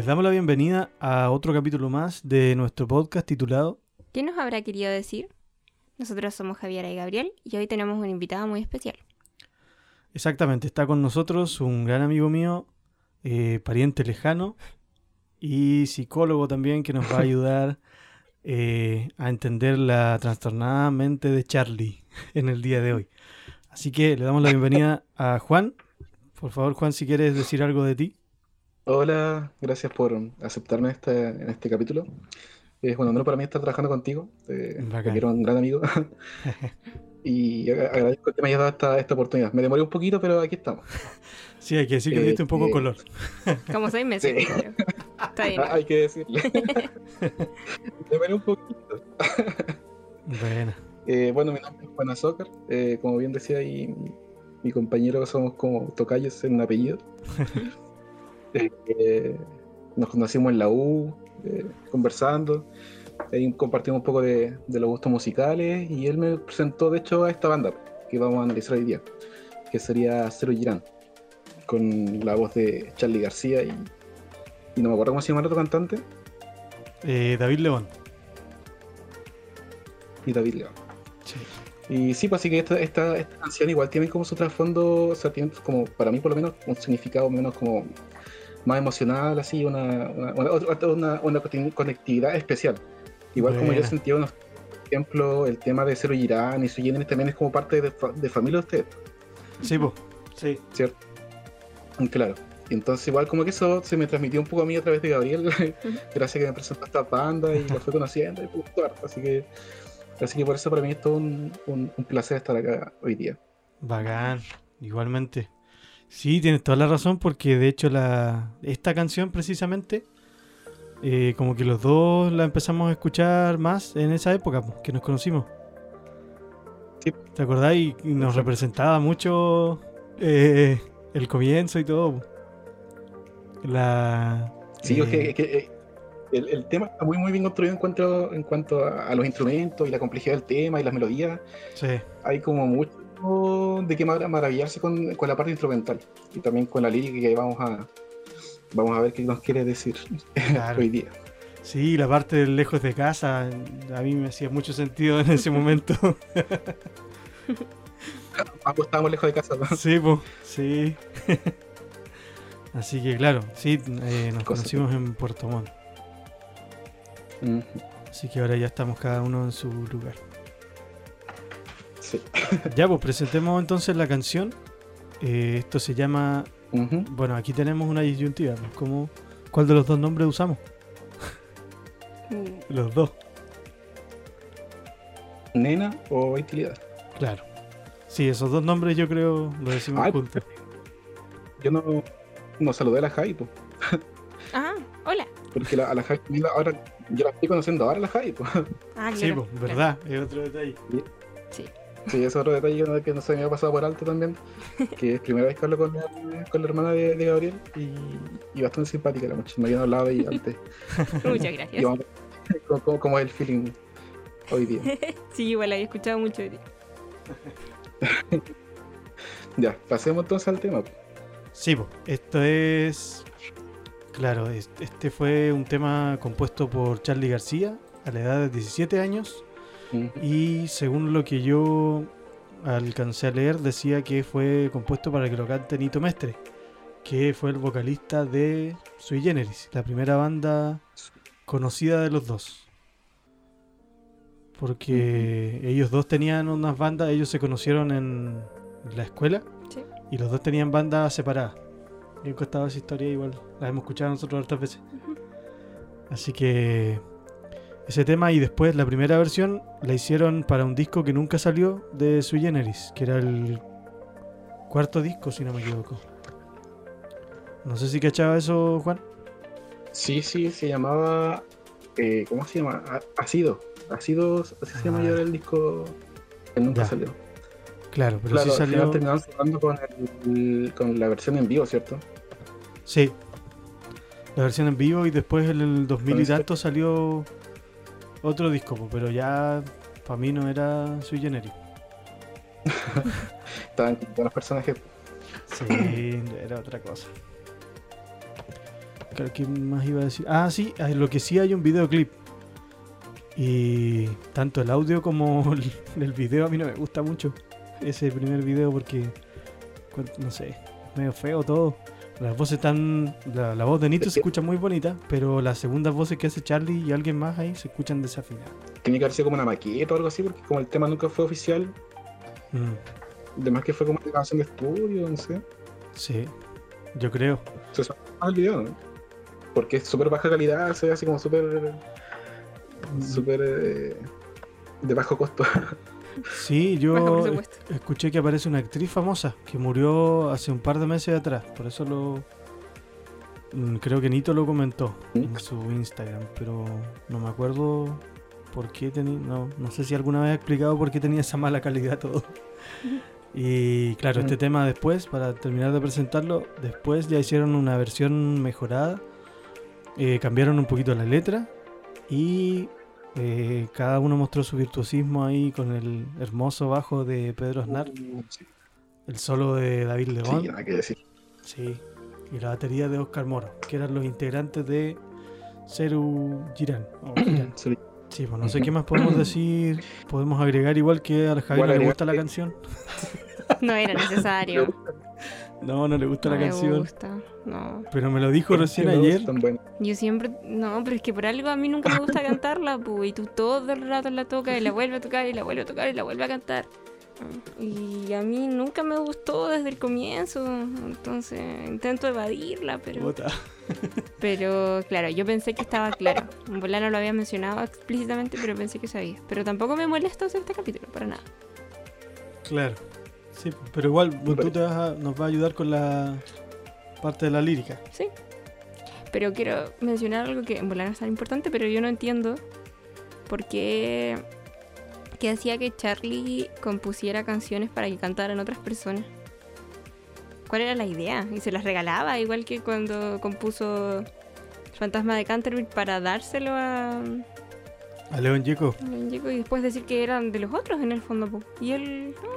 Les damos la bienvenida a otro capítulo más de nuestro podcast titulado ¿Qué nos habrá querido decir? Nosotros somos Javiera y Gabriel y hoy tenemos un invitado muy especial. Exactamente, está con nosotros un gran amigo mío, eh, pariente lejano y psicólogo también que nos va a ayudar eh, a entender la trastornada mente de Charlie en el día de hoy. Así que le damos la bienvenida a Juan. Por favor, Juan, si quieres decir algo de ti. Hola, gracias por aceptarme en este, en este capítulo. Es un honor para mí estar trabajando contigo. Eh, te quiero un gran amigo. y agra- agradezco que me hayas dado esta, esta oportunidad. Me demoré un poquito, pero aquí estamos. Sí, hay que decir que Eh, diste un poco eh, color. Como seis meses. Sí. creo. Está bien. Hay que decirle. me demoré un poquito. Bueno, Eh, bueno, mi nombre es Juan Azócar. Eh, como bien decía ahí, mi, mi compañero somos como tocayos en un apellido. Eh, eh, nos conocimos en la U, eh, conversando. Ahí compartimos un poco de, de los gustos musicales y él me presentó, de hecho, a esta banda que vamos a analizar hoy día, que sería Cero Girán, con la voz de Charlie García y, y no me acuerdo cómo se llama el otro cantante, eh, David León. y David León. Sí. Y sí, pues así que esta, esta, esta canción igual tiene como su trasfondo, o sea, tiene como, para mí por lo menos, un significado menos como más emocional, así, una, una, una, conectividad especial. Igual como yo sentía, unos, por ejemplo, el tema de Zero Girán y su Generis también es como parte de, de familia de ustedes, Sí, po. Sí. ¿cierto? Mm, Claro. Entonces igual como que eso se me transmitió un poco a mí a través de Gabriel, gracias a que me presentó esta banda y lo fui conociendo y gustó harto. Así que, así que por eso para mí es todo un, un- un placer estar acá hoy día. Bacán, igualmente. Sí, tienes toda la razón porque de hecho la esta canción precisamente eh, como que los dos la empezamos a escuchar más en esa época po, que nos conocimos. Sí. ¿Te acordás? Y nos representaba mucho eh, el comienzo y todo. La Sí, eh, es que, es que, eh, el, el tema está muy muy bien construido en cuanto, en cuanto a, a los instrumentos y la complejidad del tema y las melodías. sí, Hay como mucho de qué mar- maravillarse con, con la parte instrumental y también con la lírica que vamos a vamos a ver qué nos quiere decir Claro. hoy día. sí, la parte de lejos de casa a mí me hacía mucho sentido en ese momento. Ambos estábamos lejos de casa. ¿no? Sí, pues, sí. Así que claro, sí, eh, nos Cosa conocimos en Puerto Montt. Así que ahora ya estamos cada uno en su lugar. Sí. Ya, pues presentemos entonces la canción. Eh, esto se llama. Bueno, aquí tenemos una disyuntiva. pues, ¿cómo- ¿Cuál de los dos nombres usamos? Mm, Los dos, Nena o Vitalidad. claro. Sí, esos dos nombres yo creo lo decimos Ay, juntos. Yo no, no saludé a la Javi, po, Ah, hola. porque la, a la la- ahora yo la estoy conociendo ahora la Javi. po. Ah, Sí, claro, pues, claro. verdad, es otro detalle. Sí. Sí, es otro detalle que no- se me había pasado por alto también. Que es primera vez que hablo con la, con la hermana de, de Gabriel y, y bastante simpática la muchacha. Me habían hablado de ella antes. Muchas gracias. cómo, cómo- cómo es el feeling hoy día. Sí, igual había escuchado mucho de ti. Ya, pasemos entonces al tema. Sí, pues, esto es. Claro, es- este fue un tema compuesto por Charlie García a la edad de 17 años. Y según lo que yo alcancé a leer, decía que fue compuesto para que lo cante Nito Mestre, que fue el vocalista de Sui Generis, la primera banda conocida de los dos. Porque ellos dos tenían unas bandas, ellos se conocieron en la escuela Sí. y los dos tenían bandas separadas. Me contado esa historia igual, la hemos escuchado nosotros hartas veces. Así que ese tema y después la primera versión la hicieron para un disco que nunca salió de Sui Generis, que era el cuarto disco, si no me equivoco. No sé si cachaba eso, Juan. Sí, sí, se llamaba. eh, ¿Cómo se llama? Ácido. Ácido, así se llama Ah. ya el disco que nunca Ya. salió. Claro, pero claro, sí salió. terminaron sonando con, el- con la versión en vivo, ¿cierto? Sí. La versión en vivo y después en el 2000 y ese- tanto salió otro disco, pero ya para mí no era Sui Generis. Estaban con los personajes. Sí, era otra cosa. creo que más iba a decir. Ah, sí, ah, lo que sí hay un videoclip. Y tanto el audio como el, video a mí no me gusta mucho. Ese primer video porque, no sé, medio feo todo. Las voces están. La, la voz de Nito se escucha muy bonita, pero las segundas voces que hace Charlie y alguien más ahí se escuchan desafinadas. Tenía que haber sido como una maqueta o algo así, porque como el tema nunca fue oficial, Mm, además que fue como una canción de estudio, no sé. sí, yo creo. Se suena más el video, ¿no? Porque es súper baja calidad, se ve así como súper. súper. eh, de bajo costo. Sí, yo escuché que aparece una actriz famosa que murió hace un par de meses atrás. Por eso lo. mm, Creo que Nito lo comentó en su Instagram, pero no me acuerdo por qué tenía. No, no sé si alguna vez ha explicado por qué tenía esa mala calidad todo. Y claro, este Mm. tema después, para terminar de presentarlo, después ya hicieron una versión mejorada. eh, cambiaron un poquito la letra y eh, cada uno mostró su virtuosismo ahí con el hermoso bajo de Pedro Aznar, Sí, el solo de David León, sí, nada que decir. sí, y la batería de Oscar Moro, que eran los integrantes de Ceru Girán. Sí. Sí, pues no sé qué más podemos decir. Podemos agregar igual que a la Javi Igual no le gusta la canción. No era necesario. No, no le gusta No la me canción. gusta. No. Pero me lo dijo recién ayer. Yo siempre. No, pero es que por algo a mí nunca me gusta cantarla, pu, y tú todo el rato la tocas y la vuelve a tocar y la vuelve a tocar y la vuelve a cantar. Y a mí nunca me gustó desde el comienzo. Entonces intento evadirla, pero. Puta. Pero claro, yo pensé que estaba claro. Volar no lo había mencionado explícitamente, pero pensé que sabía. Pero tampoco me molesta hacer este capítulo, para nada. Claro. Sí, pero igual tú te vas a- nos vas a ayudar con la parte de la lírica. Sí. Pero quiero mencionar algo que en volar no es tan importante, pero yo no entiendo por qué, qué hacía que Charlie compusiera canciones para que cantaran otras personas. ¿Cuál era la idea? Y se las regalaba, igual que cuando compuso Fantasma de Canterville para dárselo a, A León Yeco. a Ñeco y después decir que eran de los otros en el fondo. Y él, no,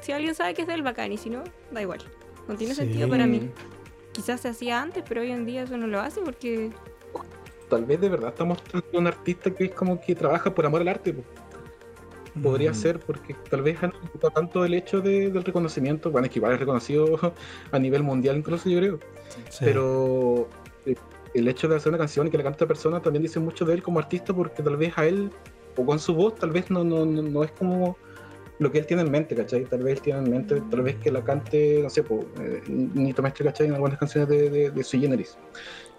si alguien sabe que es del bacán y si no, da igual. No tiene Sí. sentido para mí. Quizás se hacía antes, pero hoy en día eso no lo hace porque Tal vez de verdad estamos mostrando un artista que es como que trabaja por amor al arte. po. Podría Mm, ser, porque tal vez han disfrutado tanto del hecho de- del reconocimiento. Bueno, es que igual es reconocido a nivel mundial, incluso yo creo. sí. Pero eh, el hecho de hacer una canción y que la cante otra persona también dice mucho de él como artista, porque tal vez a él, o con su voz, tal vez no, no, no, no es como lo que él tiene en mente, ¿cachai? Tal vez él tiene en mente, tal vez que la cante, no sé, po, eh, Nito Mestre, ¿cachai? En algunas canciones de, de, de Sui Generis.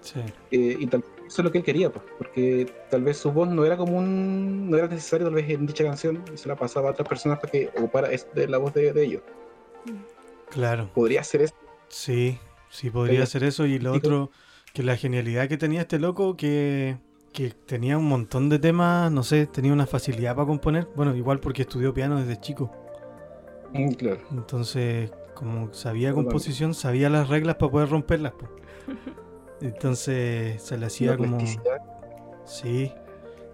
Sí. Eh, y tal vez eso es lo que él quería, pues, porque tal vez su voz no era como un, no era necesario tal vez en dicha canción y se la pasaba a otras personas para que ocupara es de la voz de, de ellos. Claro. Podría ser eso. Sí, sí podría ser eso. Y lo otro, que la genialidad que tenía este loco, que, que tenía un montón de temas, no sé, tenía una facilidad para componer. Bueno, igual porque estudió piano desde chico. Mm, claro. Entonces, como sabía composición, sabía las reglas para poder romperlas. po. Entonces se le hacía como... Sí.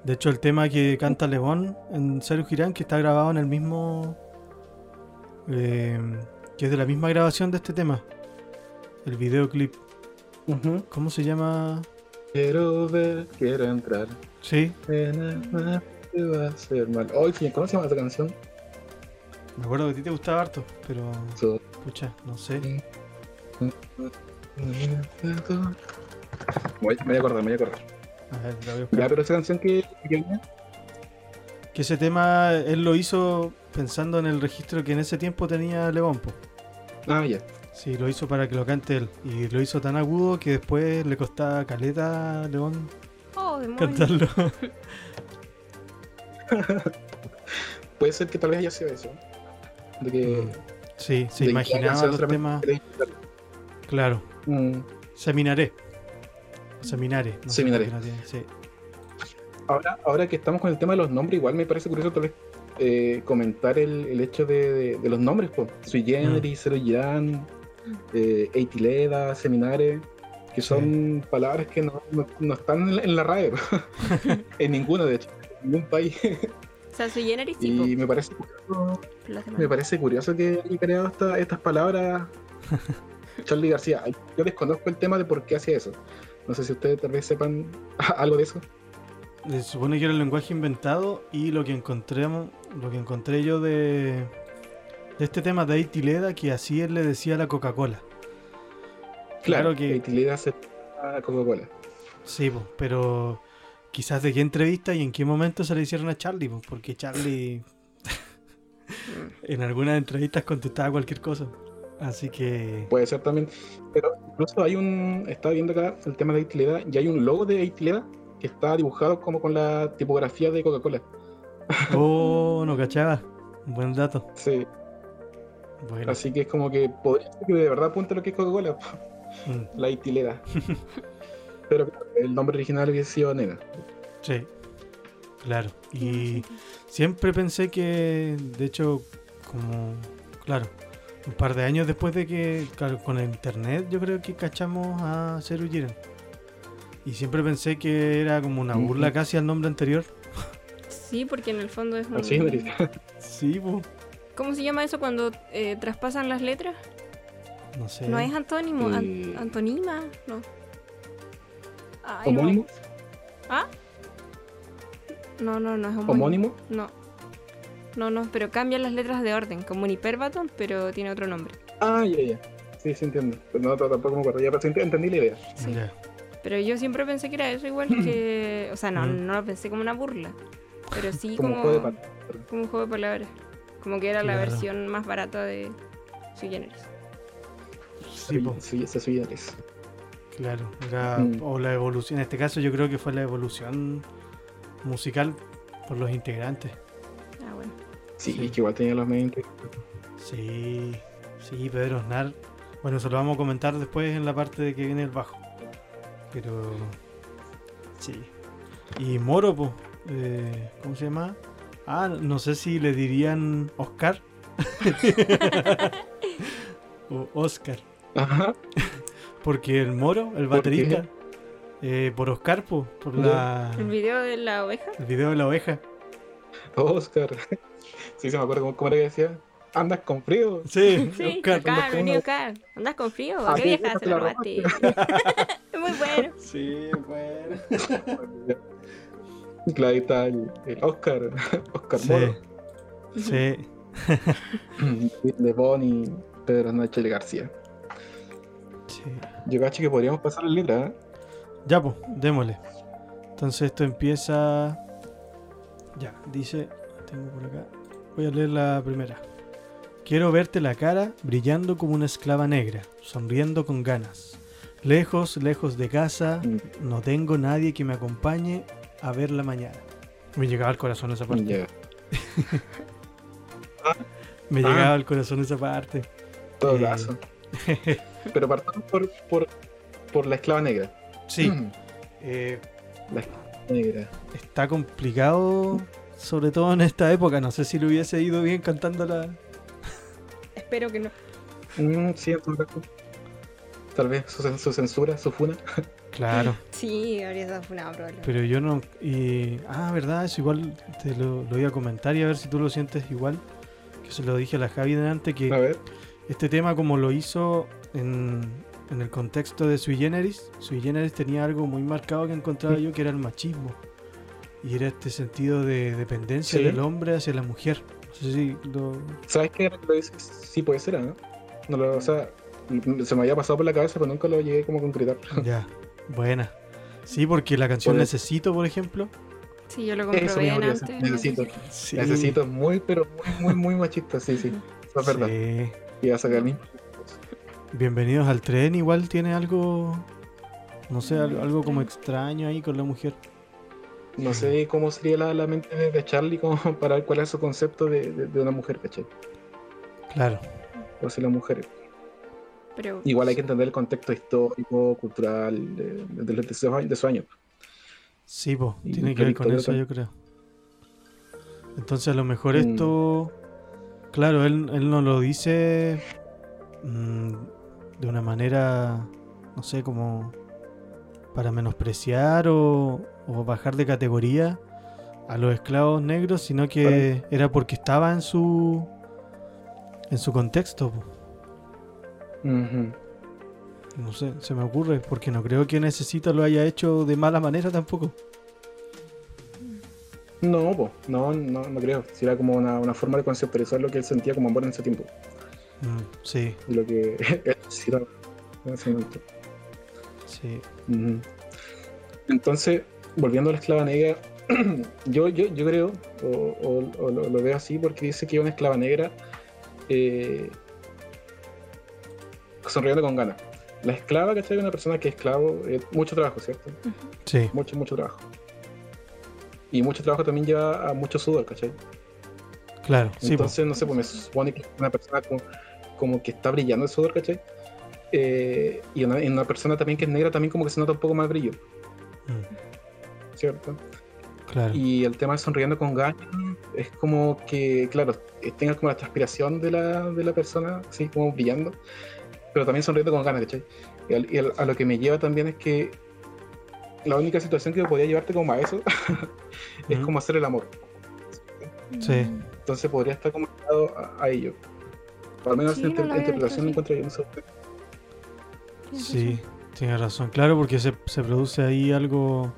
De hecho, el tema que canta León en Sergio Girán, que está grabado en el mismo... eh, que es de la misma grabación de este tema. El videoclip. ¿Cómo se llama? Quiero ver, quiero entrar. Sí, te va a hacer mal. Ay, sí, ¿cómo se llama esa canción? me acuerdo que a ti te gustaba harto, pero... So- Pucha, no sé. Voy- Me voy a acordar, me voy a acordar. A ver, la voy a buscar. Ya, pero esa canción que, que Que ese tema él lo hizo pensando en el registro que en ese tiempo tenía León. Ah, ya. Sí, lo hizo para que lo cante él. Y lo hizo tan agudo que después le costaba caleta a León Oh, cantarlo. Puede ser que tal vez haya sido eso. De que. Sí, se de imaginaba los temas. Claro, Mm. seminaré. Seminare. no Seminaré. por qué no tiene- sí. Ahora, ahora que estamos con el tema de los nombres, igual me parece curioso tal vez eh, comentar el, el hecho de, de- de los nombres, pues. Sui Generis, Zero Girán, eh, Eitileda, Seminare, que Sí. son palabras que no, no- no están en la, RAE, en ninguna, de hecho, en ningún país. O sea, soy generis, y me parece curioso, me parece curioso que haya creado esta- estas palabras Charlie García. Yo desconozco el tema de por qué hacía eso. No sé si ustedes tal vez sepan algo de eso. Se supone que era el lenguaje inventado y lo que encontremos, lo que encontré yo de, de este tema de Aitileda, que así él le decía a la Coca-Cola. Claro, que Aitileda se a Coca-Cola. Sí, pero quizás de qué entrevista y en qué momento se le hicieron a Charlie, porque Charlie en algunas entrevistas contestaba cualquier cosa. Así que. Puede ser también. Pero incluso hay un. Estaba viendo acá el tema de Aitileda y hay un logo de Aitileda que está dibujado como con la tipografía de Coca-Cola. Oh, no cachaba. Buen dato. Sí. Así que es como que podría ser que de verdad apunte lo que es Coca-Cola. Mm. La Aitileda. Pero el nombre original hubiese sido Nena. Sí. Claro. Y siempre pensé que, de hecho, como. Claro un par de años después de que, con el internet, yo creo que cachamos a Seru Jiren. Y siempre pensé que era como una burla casi al nombre anterior. Sí, porque en el fondo es un. Así, sí, ¿Cómo se llama eso cuando eh, traspasan las letras? No sé. No es antónimo, antonima, no. ¿Homónimo? ¿Ah? No, no, no es homónimo. ¿Homónimo? No. No, no, pero cambian las letras de orden, como un hiperbaton, pero tiene otro nombre. Ah, ya, ya. Sí, sí entiendo. Pero no, tampoco me acuerdo. Ya entendí la idea. Sí. Pero yo siempre pensé que era eso igual que... O sea, no, no lo pensé como una burla. Pero sí como... Como un juego de palabras. Como un juego de palabras. Como que era la versión más barata de Sui Generis. Sí, sí, ese Sui Generis. Claro, era, mm. o la evolución, en este caso yo creo que fue la evolución musical por los integrantes. Sí, que igual tenía los medios Sí, sí, Pedro Osnar. Bueno, eso lo vamos a comentar después en la parte de que viene el bajo. Pero. Sí. Y Moro, pues. ¿Cómo se llama? Ah, no sé si le dirían Oscar. o Oscar. Ajá. Porque el Moro, el baterista. Eh, por Oscar, por la. ¿El video de la oveja? El video de la oveja. Oscar. Sí, se me acuerdo cómo, era que decía. ¿Andas con frío? Sí, sí Oscar, venido acá. ¿Andas con frío? ¿A qué vieja se lo robaste? es muy bueno. Sí, bueno. Claro, ahí está el, Oscar, Oscar sí. Moro. Sí. de Bonnie y Pedro Náchel García. Sí. Yo cacho que podríamos pasar la letra, ¿eh? Ya, pues, démosle. Entonces esto empieza. Ya, dice. Tengo por acá. Voy a leer la primera. Quiero verte la cara brillando como una esclava negra, sonriendo con ganas. Lejos, lejos de casa, no tengo nadie que me acompañe a ver la mañana. Me llegaba al corazón esa parte. me llegaba al corazón esa parte. Todo eh, caso. Pero partamos por, por, por, la esclava negra. Sí. Eh, la esclava negra. Está complicado sobre todo en esta época. No sé si le hubiese ido bien cantándola. Espero que no. Mm, sí, Tal vez su, censura, su funa. Claro. Sí, habría estado funado probablemente. Pero yo no. Y, ah, verdad, es igual. Te lo, voy a comentar y a ver si tú lo sientes igual. Que se lo dije a la Javi delante. Que a ver. este tema, como lo hizo en, en el contexto de Sui Generis, Sui Generis tenía algo muy marcado que encontraba yo que era el machismo. Y era este sentido de dependencia del hombre hacia la mujer. No sé si lo... ¿Sabes qué? Lo dices? Sí puede ser, ¿no? no lo, o sea, se me había pasado por la cabeza, pero nunca lo llegué como a concretar. Ya, buena. Sí, porque la canción Necesito, por ejemplo. Sí, yo lo comprobé antes. Necesito. Sí. Necesito muy, pero muy, muy, muy machista, sí, sí. Eso es verdad. Sí. Y a sacar Bienvenidos al tren, igual tiene algo, no sé, algo como extraño ahí con la mujer. No sé cómo sería la, mente de Charlie como para ver cuál es su concepto de, una mujer, ¿cachai? Claro. O sea, la mujer. Pero... Igual hay que entender el contexto histórico, cultural de, de, su año. Sí, pues, tiene que ver con eso, yo creo. Entonces, a lo mejor mm. esto. Claro, él, él no lo dice mm, de una manera, no sé, como para menospreciar o, o bajar de categoría a los esclavos negros, sino que era porque estaba en su en su contexto. No sé, se me ocurre, porque no creo que Necesita lo haya hecho de mala manera tampoco. No, po, no, no, no creo. Si era como una, una forma de conceptualizar lo que él sentía como amor en ese tiempo. Mm, sí, lo que él en ese momento. sí. Entonces, volviendo a la esclava negra, yo, yo, yo creo, o, o- o lo, lo veo así, porque dice que una esclava negra eh, sonriendo con ganas. La esclava, ¿cachai? Una persona que es esclavo, es mucho trabajo, ¿cierto? Sí, Mucho, mucho trabajo. Y mucho trabajo también lleva a mucho sudor, ¿cachai? claro. Sí, po. Entonces, no sé, pues me supone que una persona como, como que está brillando el sudor, ¿cachai? Eh, y una, y una persona también que es negra también como que se nota un poco más brillo, Mm, ¿cierto? claro. Y el tema de sonriendo con ganas es como que, claro, tengas como la transpiración de la, de la persona, así como brillando, pero también sonriendo con ganas, ¿cachai? Y, al- y al- a lo que me lleva también es que la única situación que podría llevarte como a eso es Mm, como hacer el amor. Sí. Entonces podría estar como a, a ello. O al menos Sí, esa no lo había interpretación encuentro yo, sé. Sí, tienes razón. Claro, porque se, se produce ahí algo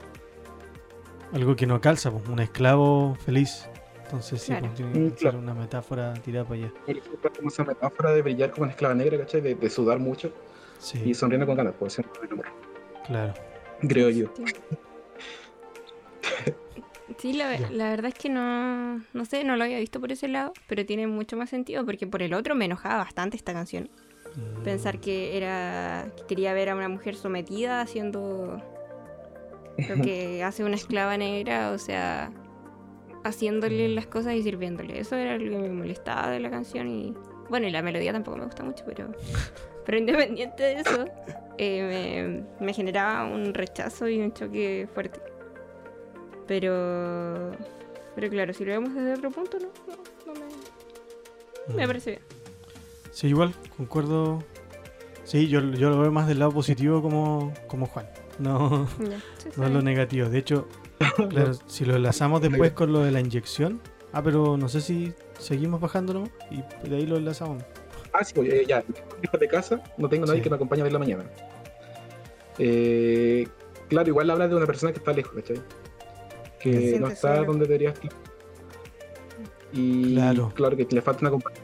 algo que no calza, po, un esclavo feliz. Entonces sí, Claro. pues, tiene Mm, que ser claro. una metáfora tirada para allá. Por como esa metáfora de brillar como una esclava negra, ¿cachai? De, de sudar mucho Sí, y sonriendo con ganas, ser amor. claro. Creo yo. Sí, la, la verdad es que no, no sé, no lo había visto por ese lado, pero tiene mucho más sentido porque por el otro me enojaba bastante esta canción. Mm, Pensar que era que quería ver a una mujer sometida haciendo lo que hace una esclava negra, o sea, haciéndole las cosas y sirviéndole. Eso era lo que me molestaba de la canción y bueno, y la melodía tampoco me gusta mucho, pero pero independiente de eso, eh, me, me generaba un rechazo y un choque fuerte. Pero pero claro, si lo vemos desde otro punto, no, no, no me, me mm. parece bien. Sí, igual, concuerdo. Sí, yo, yo lo veo más del lado positivo como, como Juan. No, Ya, sí, no lo negativo. De hecho, claro, si lo enlazamos después con lo de la inyección. Ah, pero no sé si seguimos bajándolo y de ahí lo enlazamos. Ah, sí, pues, eh, ya. De casa, no tengo nadie Sí. que me acompañe a ver la mañana. Eh, claro, igual habla de una persona que está lejos, ¿cachai? Que no está solo. donde debería estar. Y Claro. claro que le falta una compañía,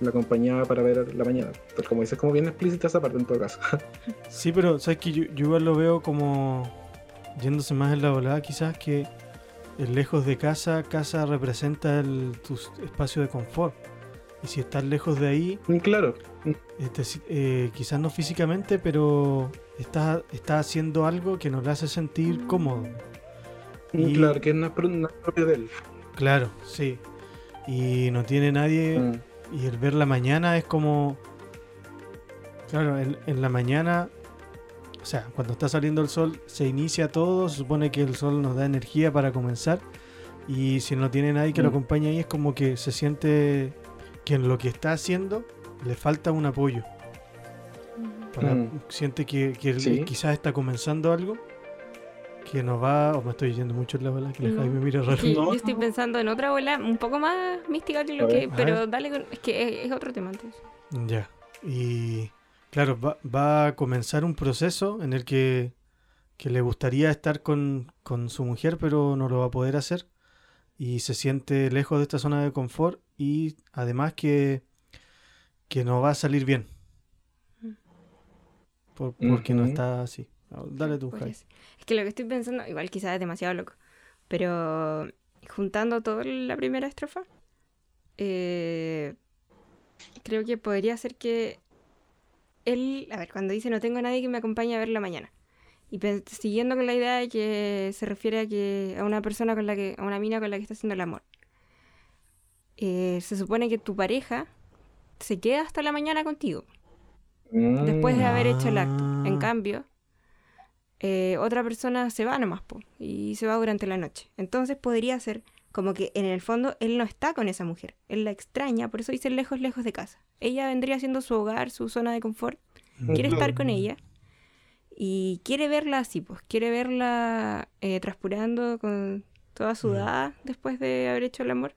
la compañía para ver la mañana. Pero como dices, como bien explícita esa parte en todo caso. Sí, pero sabes que yo, yo igual lo veo como yéndose más en la volada, quizás que el lejos de casa, casa representa el, tu espacio de confort. Y si estás lejos de ahí, Y claro, este, si- eh, quizás no físicamente, pero estás está haciendo algo que nos le hace sentir cómodo. Y- claro, que no es, pro- no es propio de él. Claro, sí. Y no tiene nadie. Mm. Y el ver la mañana es como. Claro, en, en la mañana. O sea, cuando está saliendo el sol, se inicia todo. Se supone que el sol nos da energía para comenzar. Y si no tiene nadie que lo Mm. acompañe ahí, es como que se siente que en lo que está haciendo le falta un apoyo. Para- Mm. Siente que, que él Sí. quizás está comenzando algo que nos va. O me estoy yendo mucho en la bola, que la No. Javi me mira raro. Sí, No, yo estoy pensando en otra bola un poco más mística que lo que. Pero dale con. Es que es, es otro tema entonces. Ya. Y claro, va, va a comenzar un proceso en el que, que le gustaría estar con, con su mujer, pero no lo va a poder hacer. Y se siente lejos de esta zona de confort y además que, que no va a salir bien. Por- porque no está así. Dale tú, ser. Es que lo que estoy pensando, igual quizás es demasiado loco. Pero juntando toda la primera estrofa, eh, creo que podría ser que él, a ver, cuando dice no tengo nadie que me acompañe a ver la mañana. Y siguiendo con la idea de que se refiere a que a una persona con la que, a una mina con la que está haciendo el amor. Eh, se supone que tu pareja se queda hasta la mañana contigo, después de haber hecho el acto. En Ah. cambio, eh, otra persona se va nomás, po, y se va durante la noche. Entonces podría ser como que en el fondo él no está con esa mujer, él la extraña, por eso dice lejos, lejos de casa. Ella vendría siendo su hogar, su zona de confort, quiere estar con ella y quiere verla así, pues quiere verla eh, transpirando con toda sudada después de haber hecho el amor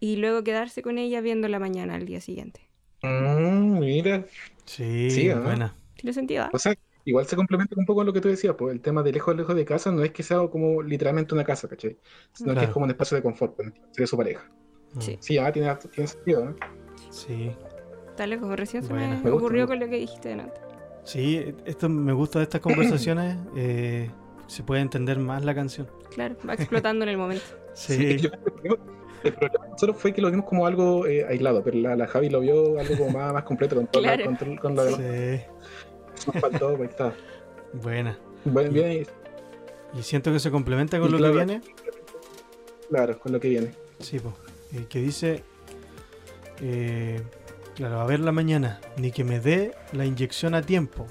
y luego quedarse con ella viendo la mañana al día siguiente. Mm, mira, Sí, Sí, buena. Tiene sentido. ¿ah? O sea, igual se complementa un poco con lo que tú decías, pues el tema de lejos, lejos de casa no es que sea como literalmente una casa, ¿cachai? Sino que es como un espacio de confort pues, de su pareja. Mm, Sí. Sí, ah, tiene, tiene sentido, ¿no? Sí. Dale, como recién se me, ocurrió con lo que dijiste delante. Sí, esto me gusta de estas conversaciones. eh, se puede entender más la canción. Claro, va explotando en el momento. Sí, yo- el problema nosotros fue que lo vimos como algo eh, aislado, pero la, la Javi lo vio algo como más, más completo con todo Claro. con, todo- con lo sí. Demás. Nos faltó, pues, está. Buena. Bueno, bien, Y siento que se complementa con Y lo claro. que viene. claro, con lo que viene. Sí, po. Eh, que dice, eh, claro, a ver la mañana, ni que me dé la inyección a tiempo,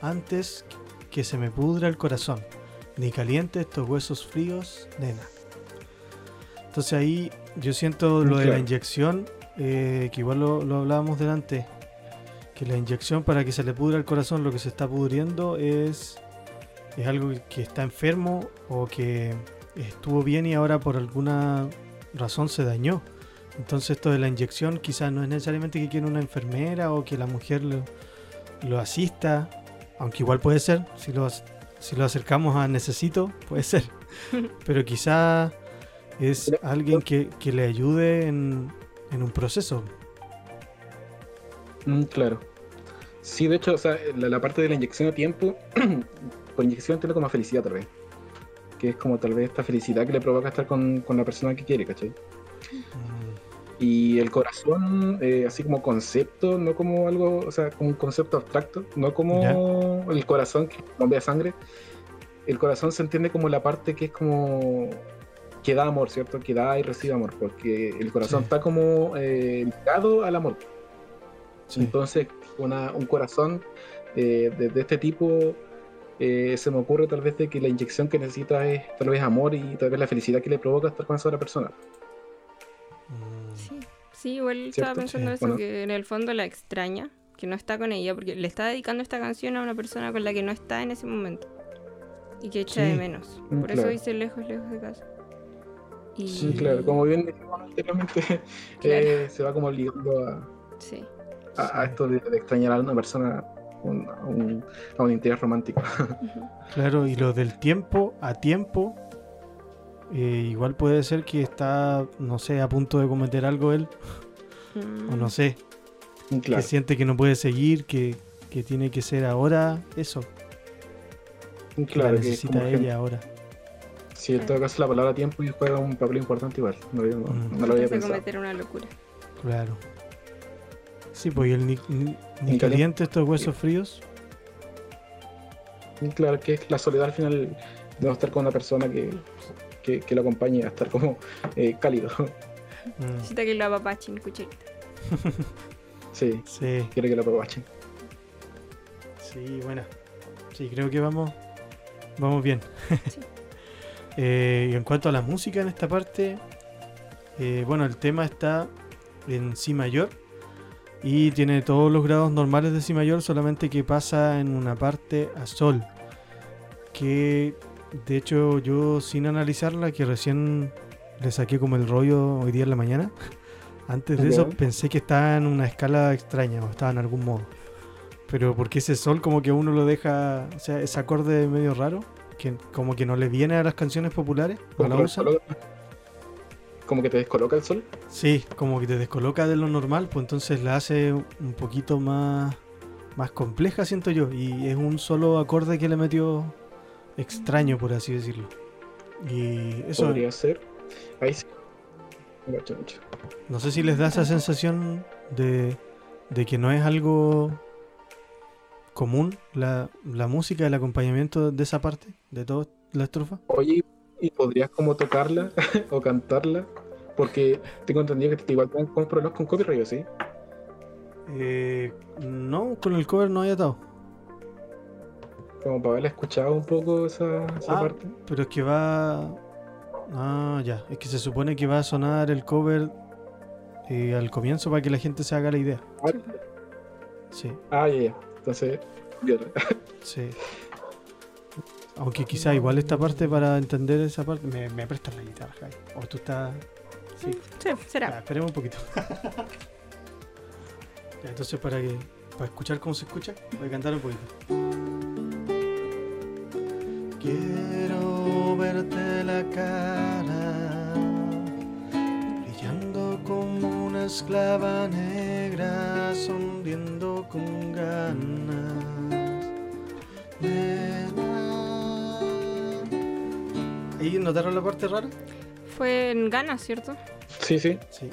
antes que se me pudra el corazón, ni caliente estos huesos fríos, nena. Entonces ahí yo siento lo de la inyección, eh, que igual lo, lo hablábamos delante, que la inyección para que se le pudra el corazón, lo que se está pudriendo es, es algo que está enfermo o que estuvo bien y ahora por alguna razón se dañó. Entonces esto de la inyección quizás no es necesariamente que quiera una enfermera o que la mujer lo, lo asista, aunque igual puede ser, si lo, si lo acercamos a necesito, puede ser. Pero quizás es alguien que, que le ayude en, en un proceso. Mm, claro. Sí, de hecho, o sea, la, la parte de la inyección a tiempo, con inyección tiene como felicidad tal vez. Que es como tal vez esta felicidad que le provoca estar con, con la persona que quiere, ¿cachai? Mm, Y el corazón, eh, así como concepto, no como algo, o sea, como un concepto abstracto, no como el corazón que bombea sangre. El corazón se entiende como la parte que es como que da amor, ¿cierto? Que da y recibe amor, porque el corazón Sí. está como eh, ligado al amor. Sí. Entonces, una- un corazón eh, de, de este tipo eh, se me ocurre tal vez de que la inyección que necesita es tal vez amor y tal vez la felicidad que le provoca estar con esa otra persona. Mm, Sí, sí igual estaba ¿Cierto? pensando Sí. eso, Bueno. que en el fondo la extraña, que no está con ella, porque le está dedicando esta canción a una persona con la que no está en ese momento. Y que echa de menos. Mm, Por eso dice lejos, lejos de casa. Y... Sí. Claro, como bien dijimos anteriormente, eh, se va como ligando a, Sí. A- a Sí. esto de, de extrañar a una persona un- a, un, a un interés romántico. Claro, y lo del tiempo a tiempo, eh, igual puede ser que está, no sé, a punto de cometer algo él, o no sé, que claro, siente que no puede seguir, que, que tiene que ser ahora eso, que la claro, que es necesita que- ella ahora. Sí, en todo caso la palabra tiempo juega un papel importante igual. No, no- Mm. no lo había pensado. cometer una locura. Claro. Sí, pues y el ni, ni- ni Ni caliente. estos huesos fríos. Y Claro, que es la soledad al final de no estar con una persona que, que, que lo acompañe a estar como eh, cálido. Mm, Necesita que lo apapachen, cucharita. Sí, sí, quiere que lo aprovechen. sí, buena. Sí, creo que vamos, vamos bien. Sí. Eh, y en cuanto a la música en esta parte, eh, bueno, el tema está en Si mayor y tiene todos los grados normales de Si mayor, solamente que pasa en una parte a Sol. Que de hecho yo sin analizarla, que recién le saqué como el rollo hoy día en la mañana, antes de eso pensé que estaba en una escala extraña o estaba en algún modo. Pero porque ese sol como que uno lo deja, o sea, ese acorde medio raro, que como que no le viene a las canciones populares, Como, la usan. Como que te descoloca el sol. Sí, como que te descoloca de lo normal, pues entonces la hace un poquito más, más compleja, siento yo. Y es un solo acorde que le metió extraño, por así decirlo. Y eso, Podría ser. Ahí sí. No sé si les da esa sensación de, de que no es algo común la, la música, el acompañamiento de esa parte, de toda la estrofa. Oye, ¿y podrías como tocarla o cantarla? Porque tengo entendido que igual tienen como problemas con copyright, ¿o ¿sí? Eh, no, con el cover no hay atado. Como para haberla escuchado un poco esa, esa Ah, parte. Pero es que va. Ah, ya. Es que se supone que va a sonar el cover eh, al comienzo para que la gente se haga la idea. Ah, Sí, ah, ya, ya. Entonces, bien. sí. Aunque quizá igual esta parte para entender esa parte. Me, me prestas la guitarra, Javi. O tú estás. Sí. Sí, Ya, será. esperemos un poquito. Ya, entonces para que para escuchar cómo se escucha, voy a cantar un poquito. Quiero verte la cara brillando como una esclava negra, sonriendo con ganas. Nena. ¿Ahí notaron la parte rara? Fue en Ghana, ¿cierto? Sí, sí. Sí.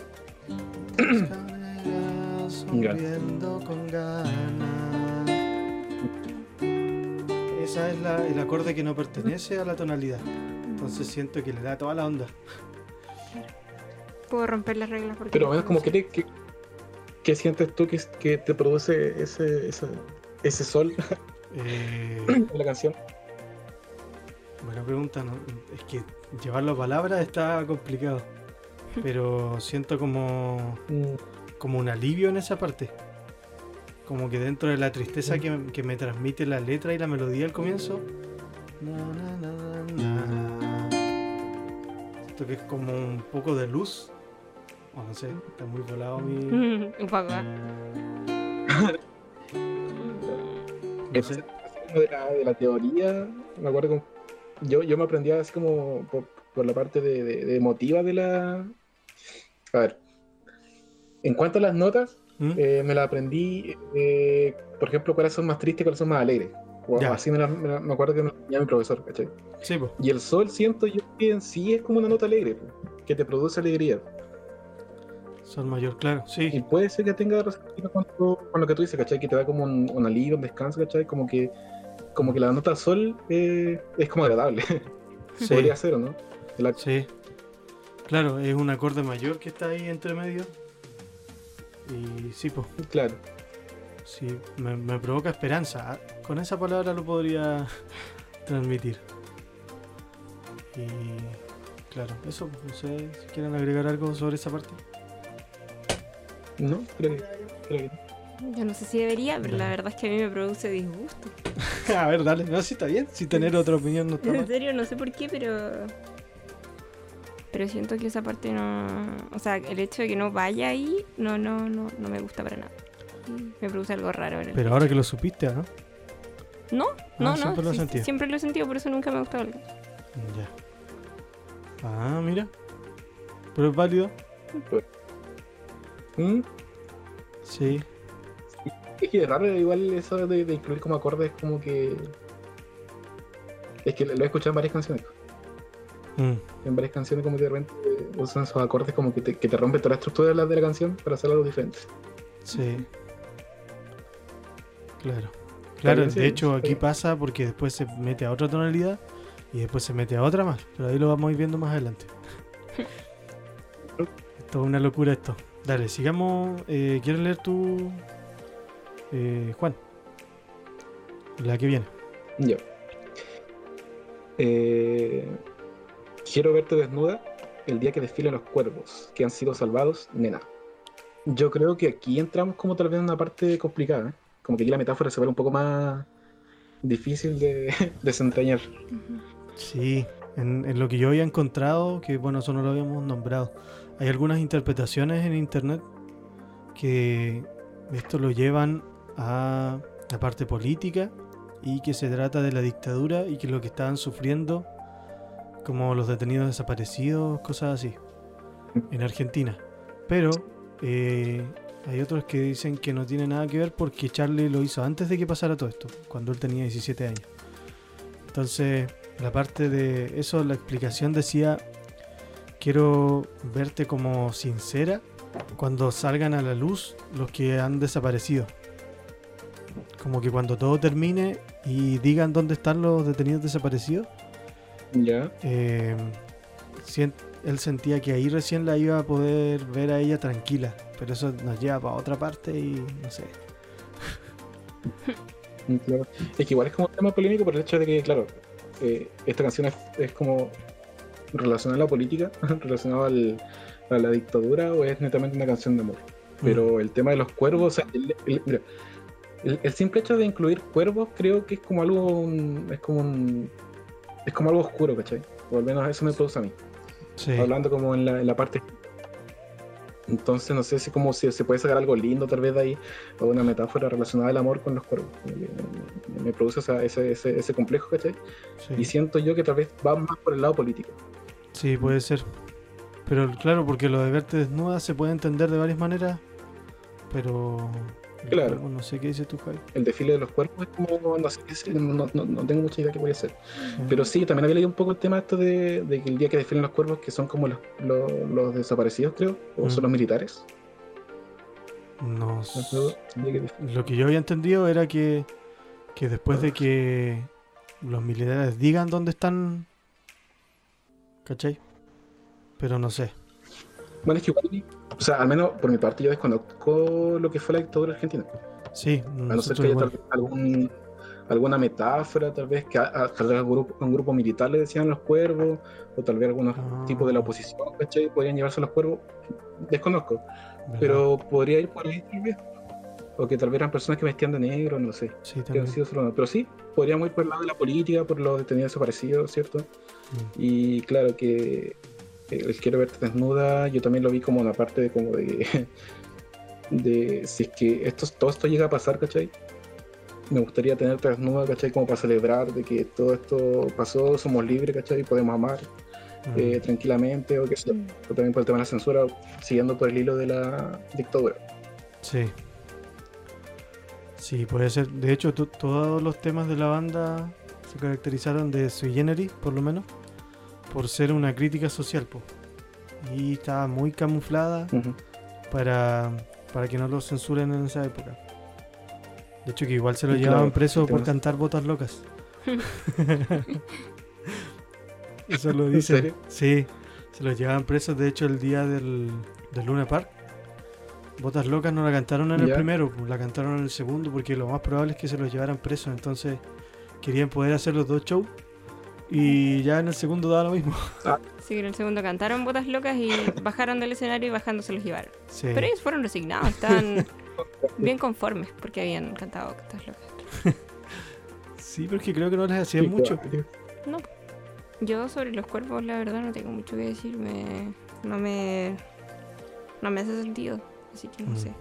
Con. Esa es la- el acorde que no pertenece a la tonalidad. Entonces siento que le da toda la onda. Puedo romper las reglas porque. Pero no menos como que te, que, ¿qué sientes tú que, que te produce ese, ese, ese sol Eh, en la canción? Buena pregunta, ¿no? Es que llevarlo a palabras está complicado. Pero siento como, Mm, como un alivio en esa parte. Como que dentro de la tristeza que, que me transmite la letra y la melodía al comienzo. na, na, na, na. Siento que es como un poco de luz. O no sé, está muy volado mi. Un poco. No sé. de, la, de la teoría, me acuerdo yo, yo me aprendía así como por, por la parte de, de- de emotiva de la... A ver, en cuanto a las notas, ¿Mm? eh, me las aprendí, eh, por ejemplo, cuáles son más tristes y cuáles son más alegres. Ya. así me, la- me la- me acuerdo que me enseñaba mi profesor, ¿cachai? Sí, pues. Y el sol siento yo que en sí es como una nota alegre, po, que te produce alegría. Sol mayor, claro. Y Sí, puede ser que tenga con, lo- con lo que tú dices, ¿cachai? Que te da como un, un alivio, un descanso, ¿cachai? Como que, como que la nota sol eh, es como agradable. sí. Podría ser, ¿o no? La- Sí. Claro, es un acorde mayor que está ahí entre medio. Y sí, pues. claro. Sí, me, me provoca esperanza. Ah, Con esa palabra lo podría transmitir. Y claro, eso, no sé si quieren agregar algo sobre esa parte. ¿No? Creo que, creo que no. Yo no sé si debería, pero la verdad es que a mí me produce disgusto. A ver, dale, no, sí está bien. Si tener otra opinión no está En mal. serio, no sé por qué, pero. Pero siento que esa parte no. O sea, el hecho de que no vaya ahí, no, no, no, no me gusta para nada. Me produce algo raro en el. Pero ahora que lo supiste, ¿no? No, no, no. siempre lo has sí, sentido. siempre lo he sentido, por eso nunca me ha gustado algo. Ya. Ah, mira. Pero es válido. ¿Mm? Sí. Es que es raro igual eso de, de incluir como acordes como que... Es que lo he escuchado en varias canciones. Mm, En varias canciones como que de repente usan esos acordes como que te, que te rompen toda la estructura de la, de la canción para hacer algo diferente. sí. Claro. Claro, de hecho aquí pasa porque después se mete a otra tonalidad y después se mete a otra más. Pero ahí lo vamos a ir viendo más adelante. Esto es una locura esto. Dale, sigamos. Eh, ¿Quieres leer tú, eh, Juan? La que viene. Ya. Eh, quiero verte desnuda el día que desfilen los cuervos que han sido salvados, nena. Yo creo que aquí entramos como tal vez en una parte complicada. ¿eh? Como que aquí la metáfora se vuelve un poco más difícil de desentrañar. Sí, en, en lo que yo había encontrado, que bueno, eso no lo habíamos nombrado, hay algunas interpretaciones en internet que esto lo llevan a la parte política y que se trata de la dictadura y que lo que estaban sufriendo, como los detenidos desaparecidos, cosas así, en Argentina. Pero eh, hay otros que dicen que no tiene nada que ver porque Charlie lo hizo antes de que pasara todo esto, cuando él tenía 17 años. Entonces, la parte de eso, la explicación decía, quiero verte como sincera cuando salgan a la luz los que han desaparecido. Como que cuando todo termine y digan dónde están los detenidos desaparecidos, Ya. eh, él sentía que ahí recién la iba a poder ver a ella tranquila. Pero eso nos lleva para otra parte y no sé. Mm, claro. Es que igual es como un tema polémico por el hecho de que, claro, eh, esta canción es, es como relacionada a la política, relacionada al- a la dictadura, o es netamente una canción de amor. Pero el tema de los cuervos, o sea, el, el- mira, el- el simple hecho de incluir cuervos creo que es como algo, un- es como un, es como algo oscuro, ¿cachai? O al menos eso me produce a mí. Sí. Hablando como en la, en la parte... Entonces no sé si como si se puede sacar algo lindo tal vez de ahí, o una metáfora relacionada al amor con los cuervos. Me, produce ese, ese, ese complejo, ¿cachai? Sí. Y siento yo que tal vez va más por el lado político. Sí, puede ser. Pero claro, porque lo de verte desnuda se puede entender de varias maneras. Pero. Claro. No sé qué dices tú, Javi. El desfile de los cuerpos es como, no sé qué no, no- no tengo mucha idea qué puede ser. Mm. Pero sí, también había leído un poco el tema esto de, de que el día que desfilen los cuervos, que son como los, los, los desaparecidos, creo, o Mm. son los militares. No sé. Lo que yo había entendido era que, que después de que los militares digan dónde están. ¿Cachai? Pero no sé. Bueno, es que igual, o sea, al menos por mi parte yo desconozco lo que fue la dictadura argentina. Sí, A no ser que haya tal algún, alguna metáfora, tal vez que a, a- tal vez a un grupo, a un grupo militar le decían los cuervos, o tal vez algunos Ah. tipos de la oposición, ¿cachai? Podrían llevarse los cuervos. Desconozco, ¿verdad? pero podría ir por ahí tal vez. O que tal vez eran personas que vestían de negro, no sé. Sí, que han sido solo- Pero sí, podríamos ir por el lado de la política, por los detenidos desaparecidos, ¿cierto? Mm. Y claro que el quiero verte desnuda, yo también lo vi como una parte de como de, de si es que esto, todo esto llega a pasar, ¿cachai? Me gustaría tenerte desnuda, ¿cachai? Como para celebrar de que todo esto pasó, somos libres, ¿cachai? Podemos amar Mm. eh, tranquilamente o qué sé yo. Mm. O también por el tema de la censura, siguiendo por el hilo de la dictadura. Sí. Sí, puede ser. De hecho, to- todos los temas de la banda se caracterizaron de sui generis, por lo menos, por ser una crítica social, po. Y estaba muy camuflada para, para que no lo censuren en esa época. De hecho, que igual se lo Claro, llevaban preso el tema por cantar botas locas. Eso lo ¿En dicen. serio? Sí, se los llevaban presos. De hecho, el día del, del Luna Park, Botas Locas no la cantaron en el primero, la cantaron en el segundo, porque lo más probable es que se los llevaran presos. Entonces, querían poder hacer los dos shows. Y ya en el segundo daba lo mismo. Sí, en el segundo cantaron botas locas y bajaron del escenario y bajando se los llevaron. Sí. Pero ellos fueron resignados, estaban bien conformes porque habían cantado botas locas. Sí, pero es que creo que no les hacían Sí, mucho. claro. No. Yo sobre los cuerpos, la verdad, no tengo mucho que decir. Me, no me. No me hace sentido. Así que no Mm. sé.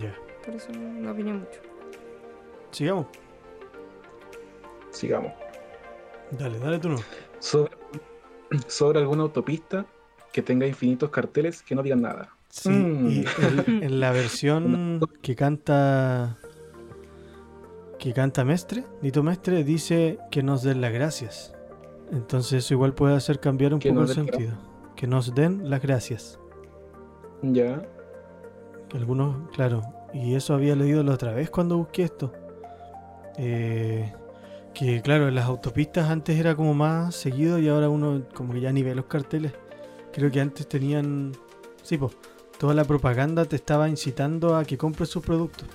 Ya. Por eso no, opino mucho. Sigamos. Sigamos. Dale, dale tú no. sobre, sobre alguna autopista que tenga infinitos carteles que no digan nada. Sí, Mm. y el- en la versión que canta que canta Mestre, Nito Mestre dice que nos den las gracias. Entonces eso igual puede hacer cambiar un Que poco el sentido. Que nos den las gracias. Ya. Algunos, claro, y eso había leído la otra vez cuando busqué esto. Eh, que claro, en las autopistas antes era como más seguido y ahora uno como que ya ni ve los carteles. Creo que antes tenían, sí, pues, toda la propaganda te estaba incitando a que compres sus productos.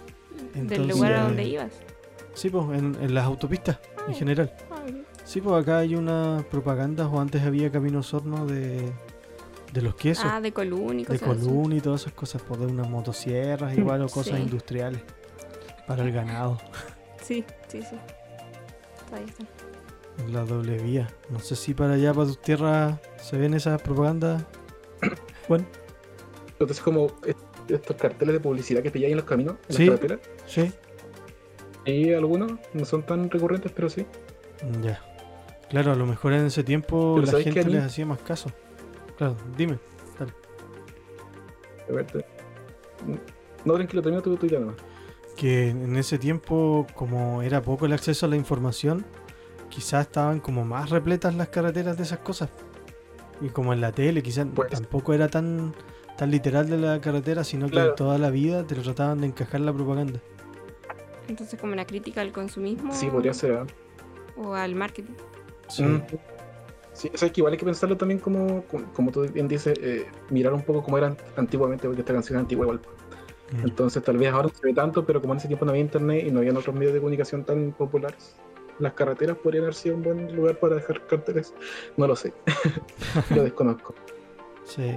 Del lugar a donde ibas. Sí, pues, en, en las autopistas en general. Ay, Sí, pues acá hay unas propagandas o antes había caminos hornos de, de los quesos. Ah, de Colún y de cosas así. colún y todas esas cosas, por de unas motosierras igual o cosas Sí. industriales para el ganado, Sí, sí, sí. En la doble vía. No sé si para allá, para tus tierras, se ven esas propagandas. Bueno, Entonces, como est- estos carteles de publicidad que pilláis en los caminos, en Sí. las carreteras, sí, y algunos no son tan recurrentes, pero sí. ya. Claro, a lo mejor en ese tiempo Pero la ¿sabes qué, gente les hacía más caso. Claro, dime. A ver, te- No, tranquilo, termina tu, tu idea nomás. Que en ese tiempo, como era poco el acceso a la información, quizás estaban como más repletas las carreteras de esas cosas. Y como en la tele, quizás Pues- tampoco era tan, tan literal de la carretera, sino que Claro. en toda la vida te lo trataban de encajar la propaganda. Entonces, como una crítica al consumismo Sí, podría ser. ¿ah? o al marketing. Sí, Mm. Sí, o sea, que igual hay que pensarlo también como, como, como tú bien dices, eh, mirar un poco cómo eran antiguamente, porque esta canción es antigua igual. Mm. Entonces tal vez ahora no se ve tanto, pero como en ese tiempo no había internet y no había otros medios de comunicación tan populares, las carreteras podrían haber sido un buen lugar para dejar carteles. No lo sé, lo desconozco, Sí.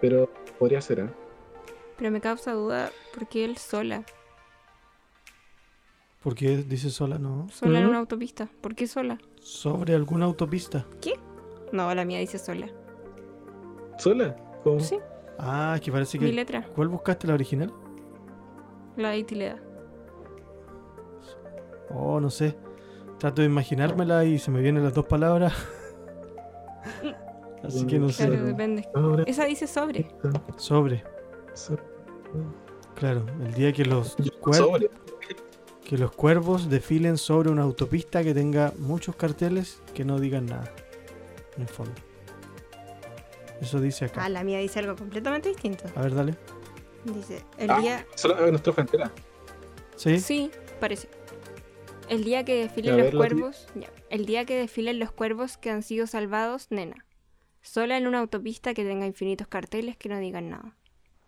pero podría ser. ¿eh? Pero me causa duda, ¿por qué él sola? ¿Por qué dice sola, no? Sola en Ujú. una autopista. ¿Por qué sola? Sobre alguna autopista. No, la mía dice sola. ¿Sola? ¿Cómo? Sí. Ah, que parece Mi que. letra, ¿Cuál buscaste la original? la de utilidad. Oh, no sé. Trato de imaginármela y se me vienen las dos palabras. Así que no sé. Claro, depende. Sobre, Esa dice sobre. Sobre. sobre, Claro, el día que los, que los cuervos desfilen sobre una autopista que tenga muchos carteles que no digan nada. En el fondo. Eso dice acá. Ah, la mía dice algo completamente distinto. A ver, dale. Dice, el Ah, día... Solo en nuestra frontera. ¿Sí? Sí, parece. El día que desfilen ver, los cuervos... ya. El día que desfilen los cuervos que han sido salvados, nena. Sola en una autopista que tenga infinitos carteles que no digan nada.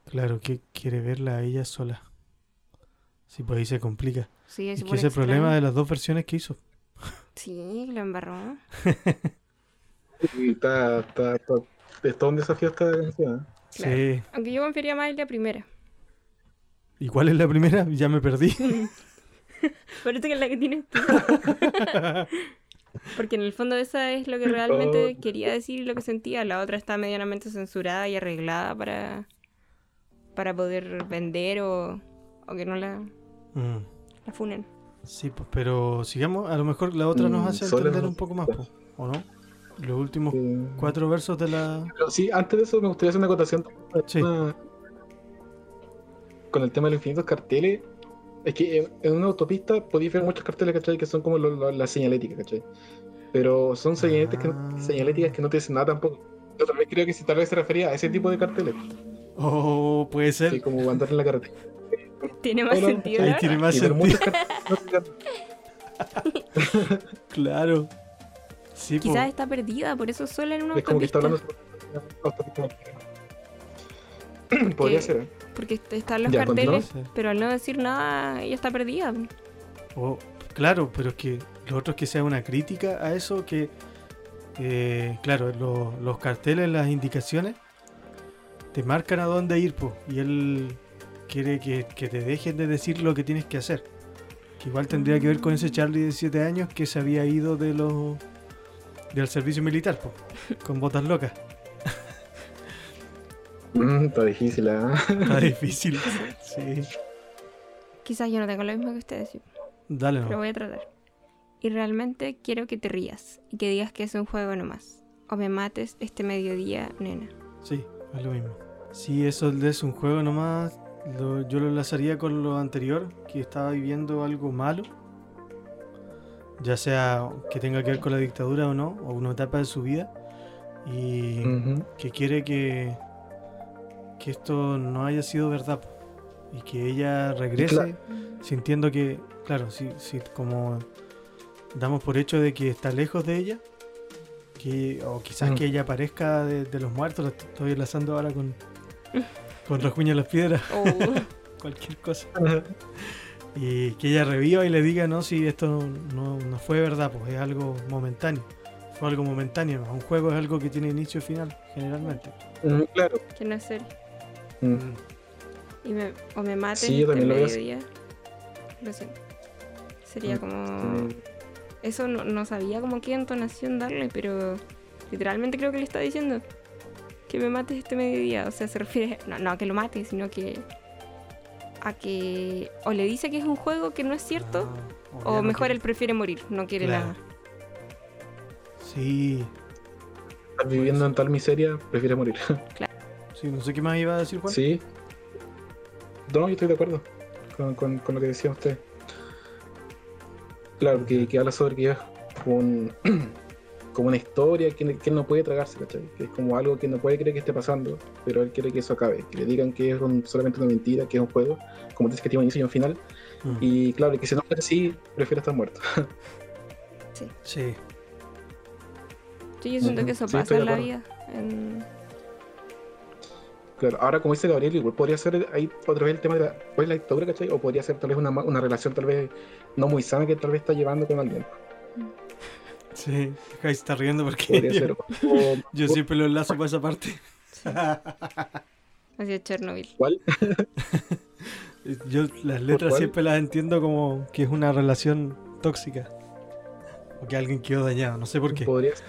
Claro, que quiere verla a ella sola. Sí, pues ahí se complica. Sí, Es que ese problema de las dos versiones que hizo. Sí, lo embarró. Está, está, es todo un desafío esta canción. ¿eh? Claro. Sí. Aunque yo confiaría más en la primera. ¿Y cuál es la primera? Ya me perdí. Parece que es la que tienes tú. Porque en el fondo esa es lo que realmente Oh. quería decir y lo que sentía. La otra está medianamente censurada y arreglada para, para poder vender o, o que no la, Mm, la funen. Sí, pues, pero sigamos. A lo mejor la otra nos Mm, hace entender un poco más, po, ¿o no? Los últimos Eh, cuatro versos de la. Pero sí, antes de eso me gustaría hacer una acotación Sí. una- con el tema de los infinitos carteles. Es que en, una autopista podéis ver muchos carteles, ¿cachai? Que son como lo- lo- la señalética, ¿cachai? Pero son señaléticas que, Ah. no- señaléticas que no te dicen nada tampoco. Yo también creo que si tal vez se refería a ese tipo de carteles, Oh, puede ser. así como andar en la carretera. Tiene más Hola, sentido. Ahí ahora? tiene más sentido. no Claro. Sí. Quizás está perdida, por eso sola en una Es como que está hablando. Podría ser, ¿eh? Porque est- están los Ya, carteles, continuamos. pero al no decir nada, ella está perdida. Oh, claro, pero es que lo otro es que sea una crítica a eso, que, eh, claro, lo- los carteles, las indicaciones, te marcan a dónde ir, po, y él quiere que, que te dejen de decir lo que tienes que hacer. Que igual tendría que ver con ese Charlie de 7 años que se había ido de los del servicio militar, po, con botas locas. Mm, está difícil, ¿ah? Está difícil. Sí. Quizás yo no tengo lo mismo que ustedes, sí, Dale, pero no. voy a tratar. Y realmente quiero que te rías y que digas que es un juego nomás. O me mates este mediodía, nena. Sí, es lo mismo. Si eso es un juego nomás, lo- yo lo enlazaría con lo anterior, que estaba viviendo algo malo. Ya sea que tenga que ver con la dictadura o no, o una etapa de su vida. Y que quiere que, que esto no haya sido verdad. Y que ella regrese Claro. sintiendo que, claro, si, si como damos por hecho de que está lejos de ella, que, o quizás Mm. que ella aparezca de, de los muertos, lo est- estoy enlazando ahora con, con Rasguña en las piedras, Oh, cualquier cosa. Y que ella reviva y le diga, no, si esto no, no- no fue verdad, pues es algo momentáneo. Fue algo momentáneo. Un juego es algo que tiene inicio y final, generalmente. Mm, claro. que no es serio. Mm. Y me, o me mates Sí, yo este lo así. mediodía. Lo siento. Sería Mm, como... Mm. Eso no, no sabía como qué entonación darle, pero literalmente creo que le está diciendo que me mates este mediodía. O sea, se refiere, no, no a que lo mate, sino que a que o le dice que es un juego que no es cierto, Ah, o mejor él prefiere morir, no quiere Claro. nada. Sí, Estar viviendo en tal miseria, prefiere morir. sí, no sé qué más iba a decir Juan. Sí. No, yo estoy de acuerdo con, con- con lo que decía usted. Claro, que, que habla sobre que es un- como una historia que, que él no puede tragarse, ¿cachai? Que es como algo que no puede creer que esté pasando, pero él quiere que eso acabe. Que le digan que es un- solamente una mentira, que es un juego, como dice que tiene un inicio y un final. Mm, Y claro, que si no fuera así, prefiere estar muerto. Sí, Sí, yo siento que eso sí, pasa en la vida. en- Claro, ahora como dice Gabriel, igual podría ser ahí otra vez el tema de la, pues, la dictadura, ¿cachai? O podría ser tal vez una, ma- una relación tal vez no muy sana que tal vez está llevando con alguien. Sí. Jai se está riendo porque Podría ser. O- yo siempre lo enlazo para esa parte. Hacia Chernobyl. ¿Cuál? Yo las letras siempre las entiendo como que es una relación tóxica. O que alguien quedó dañado, no sé por qué. Podría ser.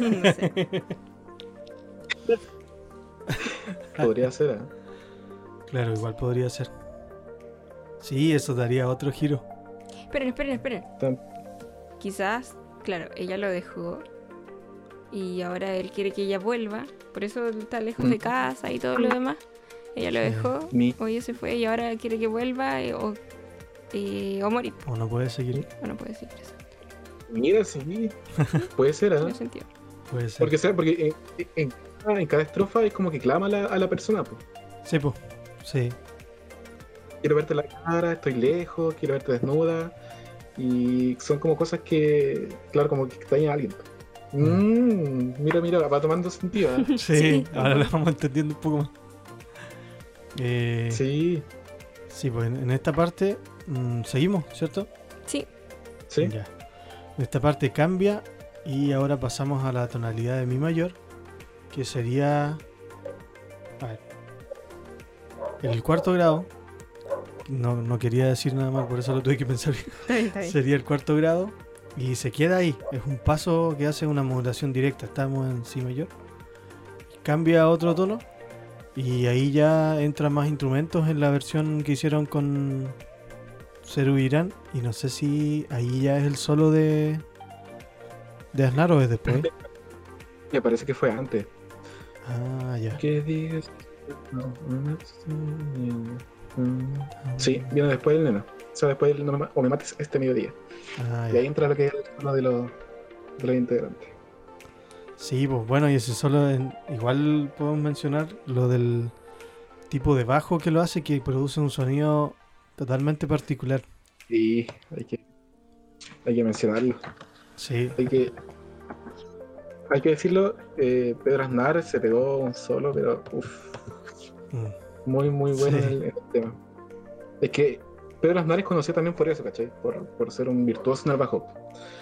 no sé. Podría ser, ¿eh? Claro, igual podría ser. Sí, eso daría otro giro. Esperen, esperen, esperen. Quizás, claro, ella lo dejó y ahora él quiere que ella vuelva. Por eso está lejos de casa y todo lo demás. Ella lo dejó, Mi- hoy se fue y ahora quiere que vuelva eh, o, eh, o morir. O no puede seguir. O no puede decir eso. Mira, sí. Puede ser, ¿eh? Tiene sentido. Puede ser. Porque, ¿sabes? Porque en, en cada- en cada estrofa es como que clama a la, a la persona, pues. Sí, pues. Sí. Quiero verte la cara, estoy lejos, quiero verte desnuda. Y son como cosas que, claro, como que extrañan a alguien. Mm, mira, mira, va tomando sentido. ¿eh? Sí, Sí. ahora lo vamos entendiendo un poco más. Eh, sí. Sí, pues en, en esta parte mm, seguimos, ¿cierto? Sí, sí. Ya. En esta parte cambia y ahora pasamos a la tonalidad de mi mayor, que sería. A ver. El cuarto grado. No, no quería decir nada más, por eso lo tuve que pensar bien. está bien, está bien. Sería el cuarto grado y se queda ahí. Es un paso que hace una modulación directa. Estamos en Si mayor. Cambia a otro tono y ahí ya entran más instrumentos en la versión que hicieron con Ceru Irán. Y no sé si ahí ya es el solo de, de Aznar o es después. Me parece que fue antes. Ah, ya. ¿Qué digas? Sí, viene después del neno. O sea, después del no me- o me mates este mediodía. Ah, Y ya. ahí entra lo que es uno de los, de los integrantes. Sí, pues bueno, y ese solo en- igual podemos mencionar lo del tipo de bajo que lo hace, que produce un sonido totalmente particular. Y hay que, hay que mencionarlo. Sí, Hay que, hay que decirlo, eh, Pedro Aznar se pegó un solo, pero uff, mm, muy, muy bueno Sí. en, el, en el tema. Es que Pedro Aznar es conocido también por eso, ¿cachai? Por, por ser un virtuoso en el bajo.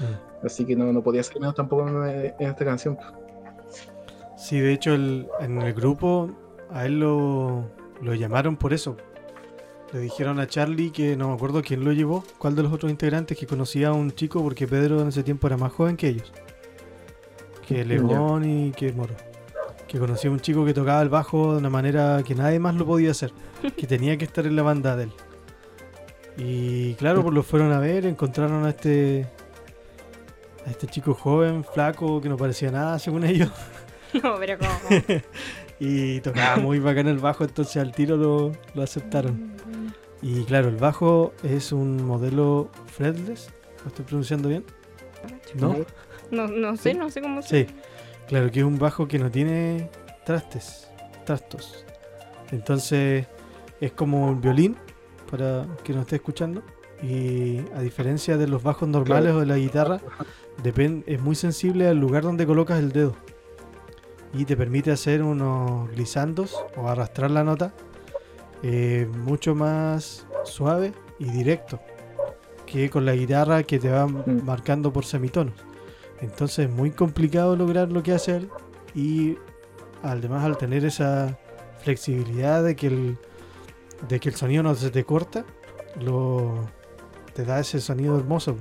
mm. Así que no, no podía ser menos tampoco en, en esta canción. Sí, de hecho el- en el grupo a él lo, lo llamaron por eso. Le dijeron a Charlie que no me acuerdo quién lo llevó, cuál de los otros integrantes que conocía a un chico porque Pedro en ese tiempo era más joven que ellos. Que León y que Moro. Que conocía a un chico que tocaba el bajo de una manera que nadie más lo podía hacer. Que tenía que estar en la banda de él. Y claro, pues lo fueron a ver, encontraron a este a este chico joven, flaco, que no parecía nada según ellos. No, pero como. Y tocaba muy bacán el bajo, entonces al tiro lo, lo aceptaron. Y claro, el bajo es un modelo fretless. ¿Lo estoy pronunciando bien? ¿No? No, no sé, Sí. no sé cómo se. Sí. Claro, que es un bajo que no tiene trastes, trastos. Entonces es como un violín, para que nos esté escuchando. Y a diferencia de los bajos normales Claro. o de la guitarra, depen- es muy sensible al lugar donde colocas el dedo. Y te permite hacer unos glisandos o arrastrar la nota eh, mucho más suave y directo que con la guitarra que te va Mm. marcando por semitonos. Entonces es muy complicado lograr lo que hace él y además al tener esa flexibilidad de que el, de que el sonido no se te corta, lo, te da ese sonido hermoso.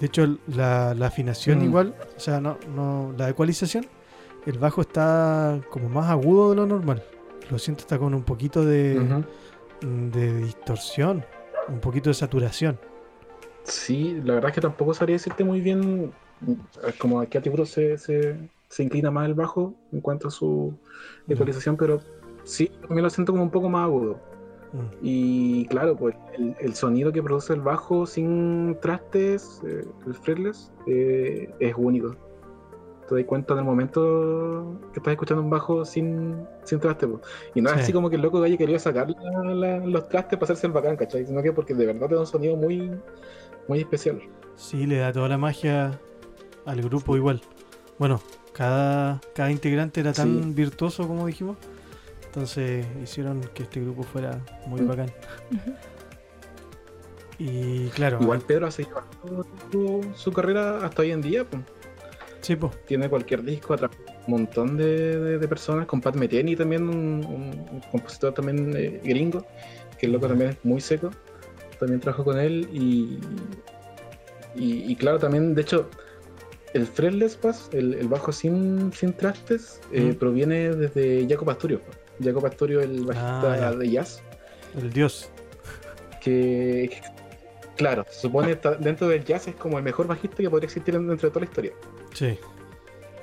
De hecho, la, la afinación Mm. igual, o sea, no, no, la ecualización, el bajo está como más agudo de lo normal. Lo siento, está con un poquito de, de distorsión, un poquito de saturación. Sí, la verdad es que tampoco sabría decirte muy bien eh, como a qué atributo se, se, se inclina más el bajo en cuanto a su ecualización, pero sí, también lo siento como un poco más agudo. Mm. Y claro, pues el, el sonido que produce el bajo sin trastes, eh, el fretless, eh, es único. Te das cuenta en el momento que estás escuchando un bajo sin, sin trastes. po. Y no es Sí. así como que el loco haya querido sacar la- la- los trastes para hacerse el bacán, ¿cachai? Sino que porque de verdad te da un sonido muy, muy especial. Sí, le da toda la magia al grupo igual. Bueno, cada, cada integrante era tan Sí. virtuoso como dijimos. Entonces hicieron que este grupo fuera muy Mm. bacán. Y claro, Igual Pedro ha seguido su, su carrera hasta hoy en día. sí, po, Tiene cualquier disco, con un montón de, de- de personas, con Pat Metheny también, un, un- un compositor también eh, gringo, que el loco también es muy seco. También trabajó con él y, y, y claro, también, de hecho, el fretless bass, el, el bajo sin, sin trastes, eh, proviene desde Jacob Asturio. Jaco Pastorio, el bajista Ah, de jazz, El dios. que, claro, se supone está dentro del jazz es como el mejor bajista que podría existir dentro de toda la historia. Sí.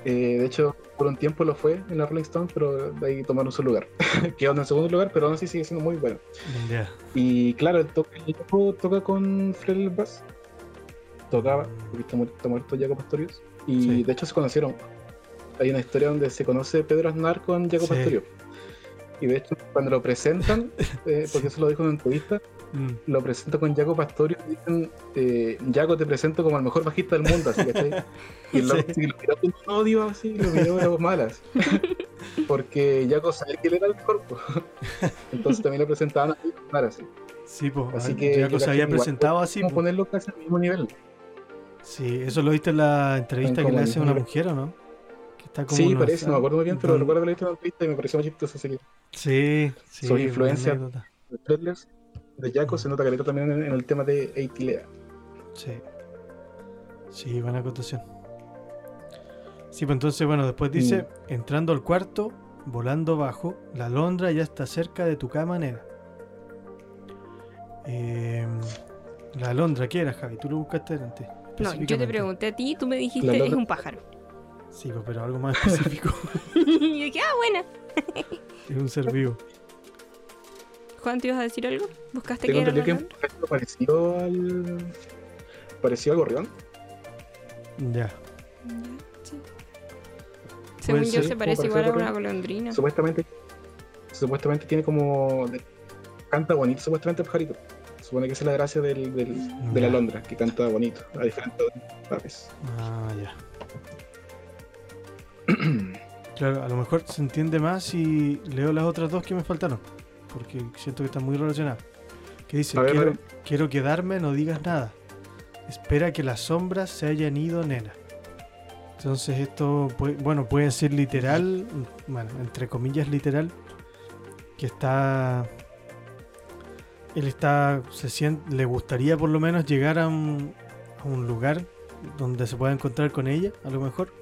Eh, de hecho, por un tiempo lo fue en la Rolling Stone, pero de ahí tomaron su lugar. Quedó en el segundo lugar, pero aún así sigue siendo muy bueno. Ya. Y claro, toca, el Jaco toca con Fred Bass. Tocaba, porque está, mu- está muerto Jaco Pastorius. Y Sí. de hecho se conocieron. Hay una historia donde se conoce Pedro Aznar con Jaco Sí. Pastorius. Y de hecho, cuando lo presentan, eh, porque eso lo dijo en una entrevista, Mm. lo presento con Jaco Pastorius y dicen, eh, Jaco te presento como el mejor bajista del mundo, así ¿cachai? Y loco Sí. así lo miró con un odio así, lo miró de malas. Porque Jaco sabía que él era el mejor. Entonces también lo presentaban así, así. Sí, pues. Así que Jaco se había que igual presentado así. Como po. ponerlo casi al mismo nivel. Sí, eso lo viste en la entrevista En que le hace una mujer, ¿o no? Que está como Sí, unos- parece, no me acuerdo muy bien, pero don- recuerdo que lo he visto en una entrevista y me pareció muy chistoso. Así que Sí, sí. Buena influencia. los trailers de Jaco se nota caleta también en, en el tema de Eitilea. Sí. Sí, buena acotación. Sí, pues entonces, bueno, después dice, entrando al cuarto, volando bajo, la alondra ya está cerca de tu cama, nena. Eh, la alondra, ¿qué era, Javi? Tú lo buscaste antes. No, yo te pregunté a ti tú me dijiste La es un pájaro. Sí, pues, pero algo más específico. y yo dije, ah, buena. es un ser vivo. Juan, ¿te ibas a decir algo? ¿Buscaste Tengo que era que parecido al. parecido al gorrión. Ya. Ya, sí. Según yo se parece igual a una golondrina. Supuestamente. Supuestamente tiene como. canta bonito, supuestamente el pajarito. Supone que esa es la gracia del, del- de la Ya. alondra, que canta bonito, a diferentes aves. Ah, ya. Claro, a lo mejor se entiende más si leo las otras dos que me faltaron. Porque siento que están muy relacionadas. Que dice, ver, quiero, quiero quedarme, no digas nada. Espera que las sombras se hayan ido, nena. Entonces esto, puede- bueno, puede ser literal, bueno, entre comillas literal, que está... Él está, se siente, le gustaría por lo menos llegar a un, a un lugar donde se pueda encontrar con ella, a lo mejor,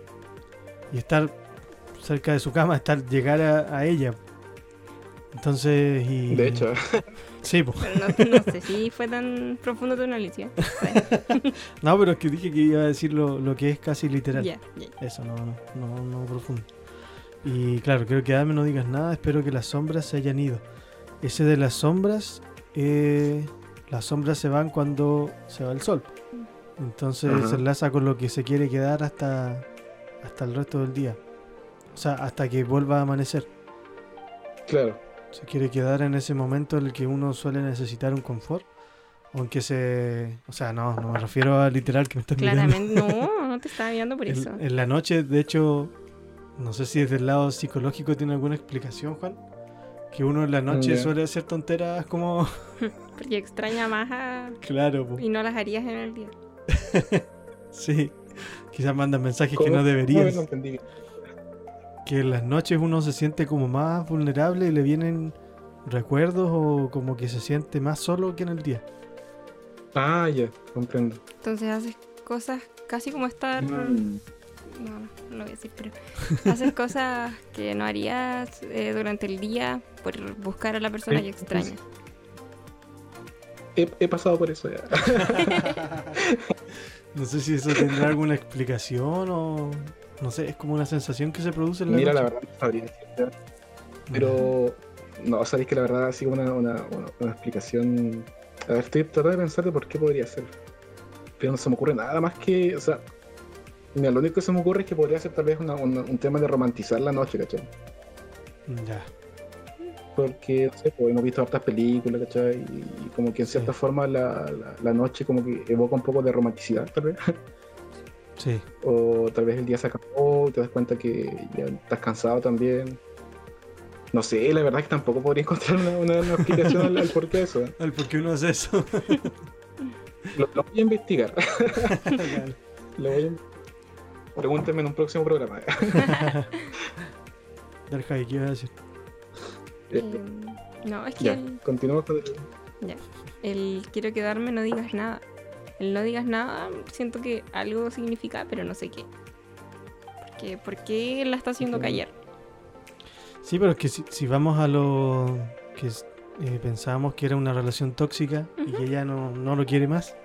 y estar cerca de su cama, estar llegar a, a ella. Entonces, y... De hecho, Sí, pues. No, no sé si fue tan profundo tu análisis. No, pero es que dije que iba a decir lo, lo que es casi literal. Eso, no, no, no, no profundo. Y claro, quiero quedarme, no digas nada, espero que las sombras se hayan ido. Ese de las sombras, eh, las sombras se van cuando se va el sol. Entonces se enlaza con lo que se quiere quedar hasta, hasta el resto del día. O sea, hasta que vuelva a amanecer. claro. Se quiere quedar en ese momento en el que uno suele necesitar un confort. Aunque se... O sea, no, no me refiero a literal que me estás mirando. Claramente, no, no te estaba mirando por En- eso. En, la noche, de hecho, no sé si desde el lado psicológico tiene alguna explicación, Juan. Que uno en la noche suele hacer tonteras como. Porque extraña más a... claro, po. y no las harías en el día. sí. Quizás mandan mensajes que no deberías. No, no entendí. Que en las noches uno se siente como más vulnerable y le vienen recuerdos o como que se siente más solo que en el día. Ah, ya, comprendo. Entonces haces cosas casi como estar... Mm. No, no lo voy a decir, pero haces cosas que no harías eh, durante el día por buscar a la persona Sí, que extrañas. He, he pasado por eso ya. No sé si eso tendrá alguna explicación o. No sé, es como una sensación que se produce en la Mira, la verdad no sabría decirte. Pero no, sabéis que la verdad así como una, una, una, una explicación. A ver, estoy tratando de pensar de por qué podría ser. Pero no se me ocurre nada más que. O sea, mira, lo único que se me ocurre es que podría ser tal vez una- una- un tema de romantizar la noche, ¿cachai? Ya. Porque, no sé, pues, hemos visto hartas películas, ¿cachai? Y, y como que en cierta Sí. forma la, la, la noche como que evoca un poco de romanticidad, tal vez. Sí. O tal vez el día se acabó y te das cuenta que ya estás cansado también. No sé, la verdad es que tampoco podría encontrar una, una- una explicación al, al por qué eso. Al por qué uno hace eso. Lo, lo voy a investigar. Lo voy a... Pregúntenme en un próximo programa. Javi, ¿qué ibas a decir? Eh, Eh, no, es que ya, el, continuamos con el... el quiero quedarme, no digas nada. El no digas nada, siento que algo significa, pero no sé qué. Porque, ¿Por qué la está haciendo callar? Sí, pero es que si, si vamos a lo que eh, pensábamos que era una relación tóxica y que ella no, no lo quiere más.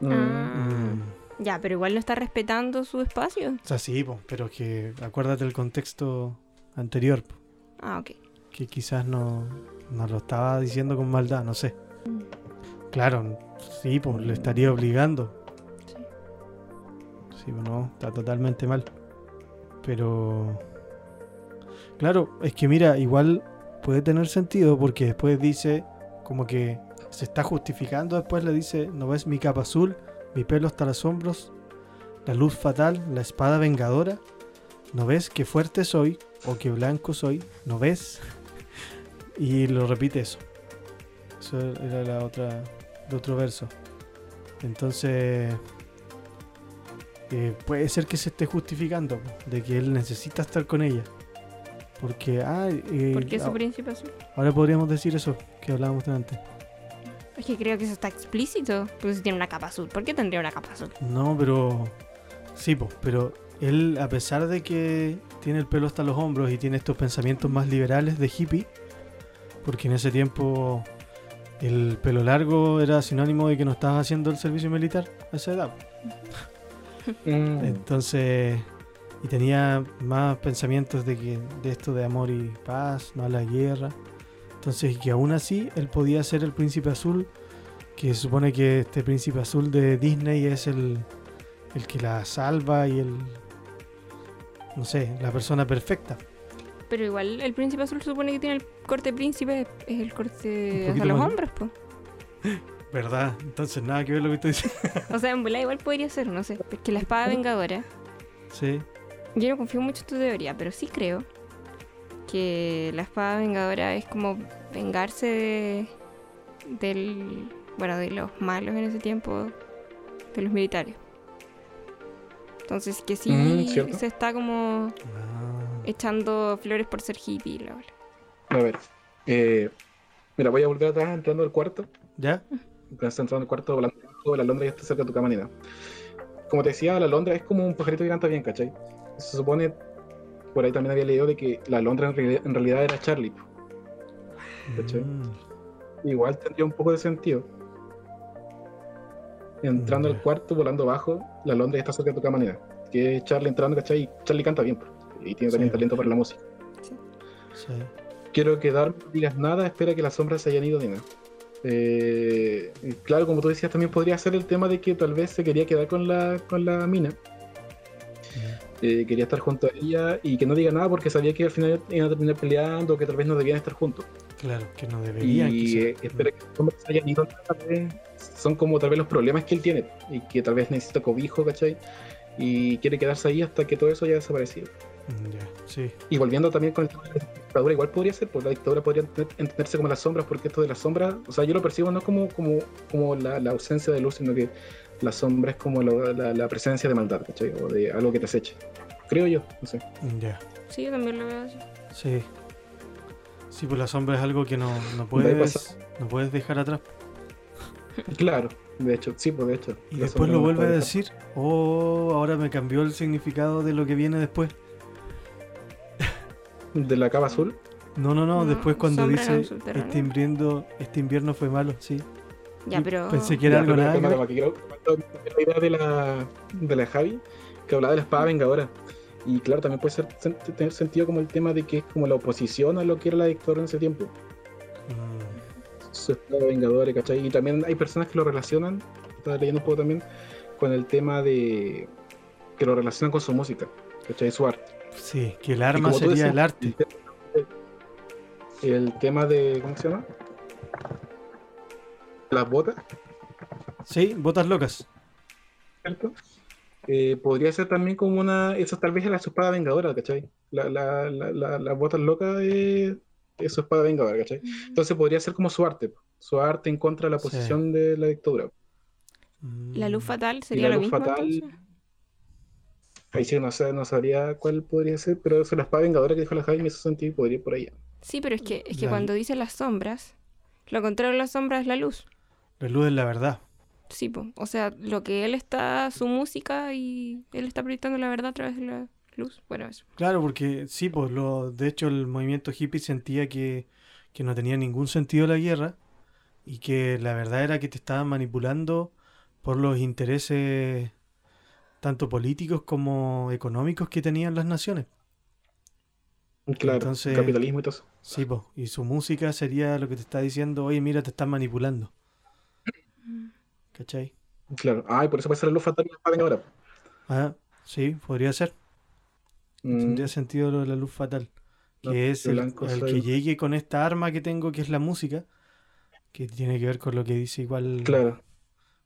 Mm, Ah. mm, Ya, pero igual no está respetando su espacio. o sea, sí, po, pero que acuérdate el contexto anterior, po, Ah, ok. que quizás no, no lo estaba diciendo con maldad, no sé. Mm. Claro, sí, pues le estaría obligando. Sí. Sí, pues no, está totalmente mal. Pero... Claro, es que mira, igual puede tener sentido porque después dice como que se está justificando, después le dice, ¿no ves mi capa azul, mi pelo hasta los hombros, la luz fatal, la espada vengadora? ¿No ves qué fuerte soy o qué blanco soy? ¿No ves? Y lo repite eso. Eso era la otra, el otro verso. Entonces, eh, puede ser que se esté justificando de que él necesita estar con ella. Porque, ah, eh, ¿Por qué su ah, príncipe azul? ahora podríamos decir eso que hablábamos de antes. Es que creo que eso está explícito. Pues si tiene una capa azul. ¿Por qué tendría una capa azul? No, pero. Sí, po, pero él, a pesar de que tiene el pelo hasta los hombros y tiene estos pensamientos más liberales de hippie, porque en ese tiempo el pelo largo era sinónimo de que no estabas haciendo el servicio militar a esa edad. mm, Entonces, y tenía más pensamientos de que de esto de amor y paz, no a la guerra. Entonces, que aún así él podía ser el príncipe azul, que se supone que este príncipe azul de Disney es el, el que la salva y el no sé, la persona perfecta. Pero igual el príncipe azul se supone que tiene el corte príncipe. Es el corte hasta los más- hombros, pues. ¿Verdad? Entonces nada que ver lo que estoy diciendo. O sea, en bola igual podría ser, no sé. Es que la espada vengadora. Sí. Yo no confío mucho en tu teoría, pero sí creo que la espada vengadora es como vengarse de, del. Bueno, de los malos en ese tiempo, de los militares. Entonces, que sí Mm, se está como Ah, echando flores por ser hippie, la bola. A ver. eh, mira, voy a volver atrás entrando al cuarto. ¿Ya? Estás entrando al cuarto, volando la Londra ya está cerca de tu cama, ni nada. Como te decía, la Londra es como un pajarito que canta bien, ¿cachai? Se supone, por ahí también había leído de que la Londra en realidad, en realidad era Charlie. Mm, Igual tendría un poco de sentido. Entrando al cuarto, volando abajo, la Londra ya está cerca de tu cama, ni nada. Que es Charlie entrando, ¿cachai? Y Charlie canta bien, y tiene también Sí. talento para la música. sí. Quiero quedar, no digas nada, espera que las sombras se hayan ido ni nada. Eh, claro, como tú decías, también podría ser el tema de que tal vez se quería quedar con la, con la mina. Eh, quería estar junto a ella y que no diga nada porque sabía que al final iban a terminar peleando, que tal vez no debían estar juntos. Claro, que no deberían. Y eh, espera que las sombras se hayan ido. Tal vez son como tal vez los problemas que él tiene y que tal vez necesita cobijo, ¿cachai? Y quiere quedarse ahí hasta que todo eso haya desaparecido. Mm, Ya, sí. Y volviendo también con el tema de la dictadura, igual podría ser, pues la dictadura podría ent- entenderse como las sombras, porque esto de las sombras, o sea, yo lo percibo no como, como, como la, la ausencia de luz, sino que la sombra es como la, la- la presencia de maldad, ¿cachai? O de algo que te aceche. Creo yo, no sé. Ya. Sí, yo también lo veo así. Sí. Sí, pues la sombra es algo que no, no puedes, no puedes dejar atrás. Claro, de hecho, sí, pues de hecho. Y después lo vuelve a decir. Oh, ahora me cambió el significado de lo que viene después. De la cava azul. No, no, no. No, después cuando dice este invierno, este invierno fue malo, sí. Ya, pero. Pensé que era algo nada. la idea de la, de la Javi, que hablaba de la espada vengadora. Y claro, también puede ser, tener sentido como el tema de que es como la oposición a lo que era la dictadura en ese tiempo. Mm, su espada vengadora, ¿cachai? Y también hay personas que lo relacionan, estaba leyendo un poco también, con el tema de que lo relacionan con su música, ¿cachai? Su arte. sí, que el arma sería decías, el arte. El tema de, ¿cómo se llama? Las botas, Sí, botas locas. ¿cierto? Eh, podría ser también como una, eso tal vez era su espada vengadora, ¿cachai? La, la, la, la- las botas locas es, es su espada vengadora, ¿cachai? Entonces podría ser como su arte, su arte en contra de la Sí. oposición de la dictadura. La luz Mm, fatal sería la lo luz mismo. fatal- entonces? Ahí sí no, sé, no sabría cuál podría ser, pero eso, la espada vengadora que dijo la Javi me hizo sentir y podría ir por ahí. Sí, pero es que, es que La- cuando dice las sombras, lo contrario de las sombras es la luz. La luz es la verdad. Sí, po. o sea, lo que él está, su música y él está proyectando la verdad a través de la luz. Bueno, eso. Claro, porque sí, pues lo, de hecho el movimiento hippie sentía que, que no tenía ningún sentido la guerra y que la verdad era que te estaban manipulando por los intereses tanto políticos como económicos que tenían las naciones. Claro, Entonces- capitalismo y todo eso. Sí, pues, y su música sería lo que te está diciendo, oye, mira, te están manipulando. ¿Cachai? Claro. Ah, y por eso puede ser la luz fatal y la espada ahora. Ah, sí, podría ser. Mm, Tendría sentido lo de la luz fatal. Que No, es el, blanco el soy. que llegue con esta arma que tengo, que es la música, que tiene que ver con lo que dice igual, Claro,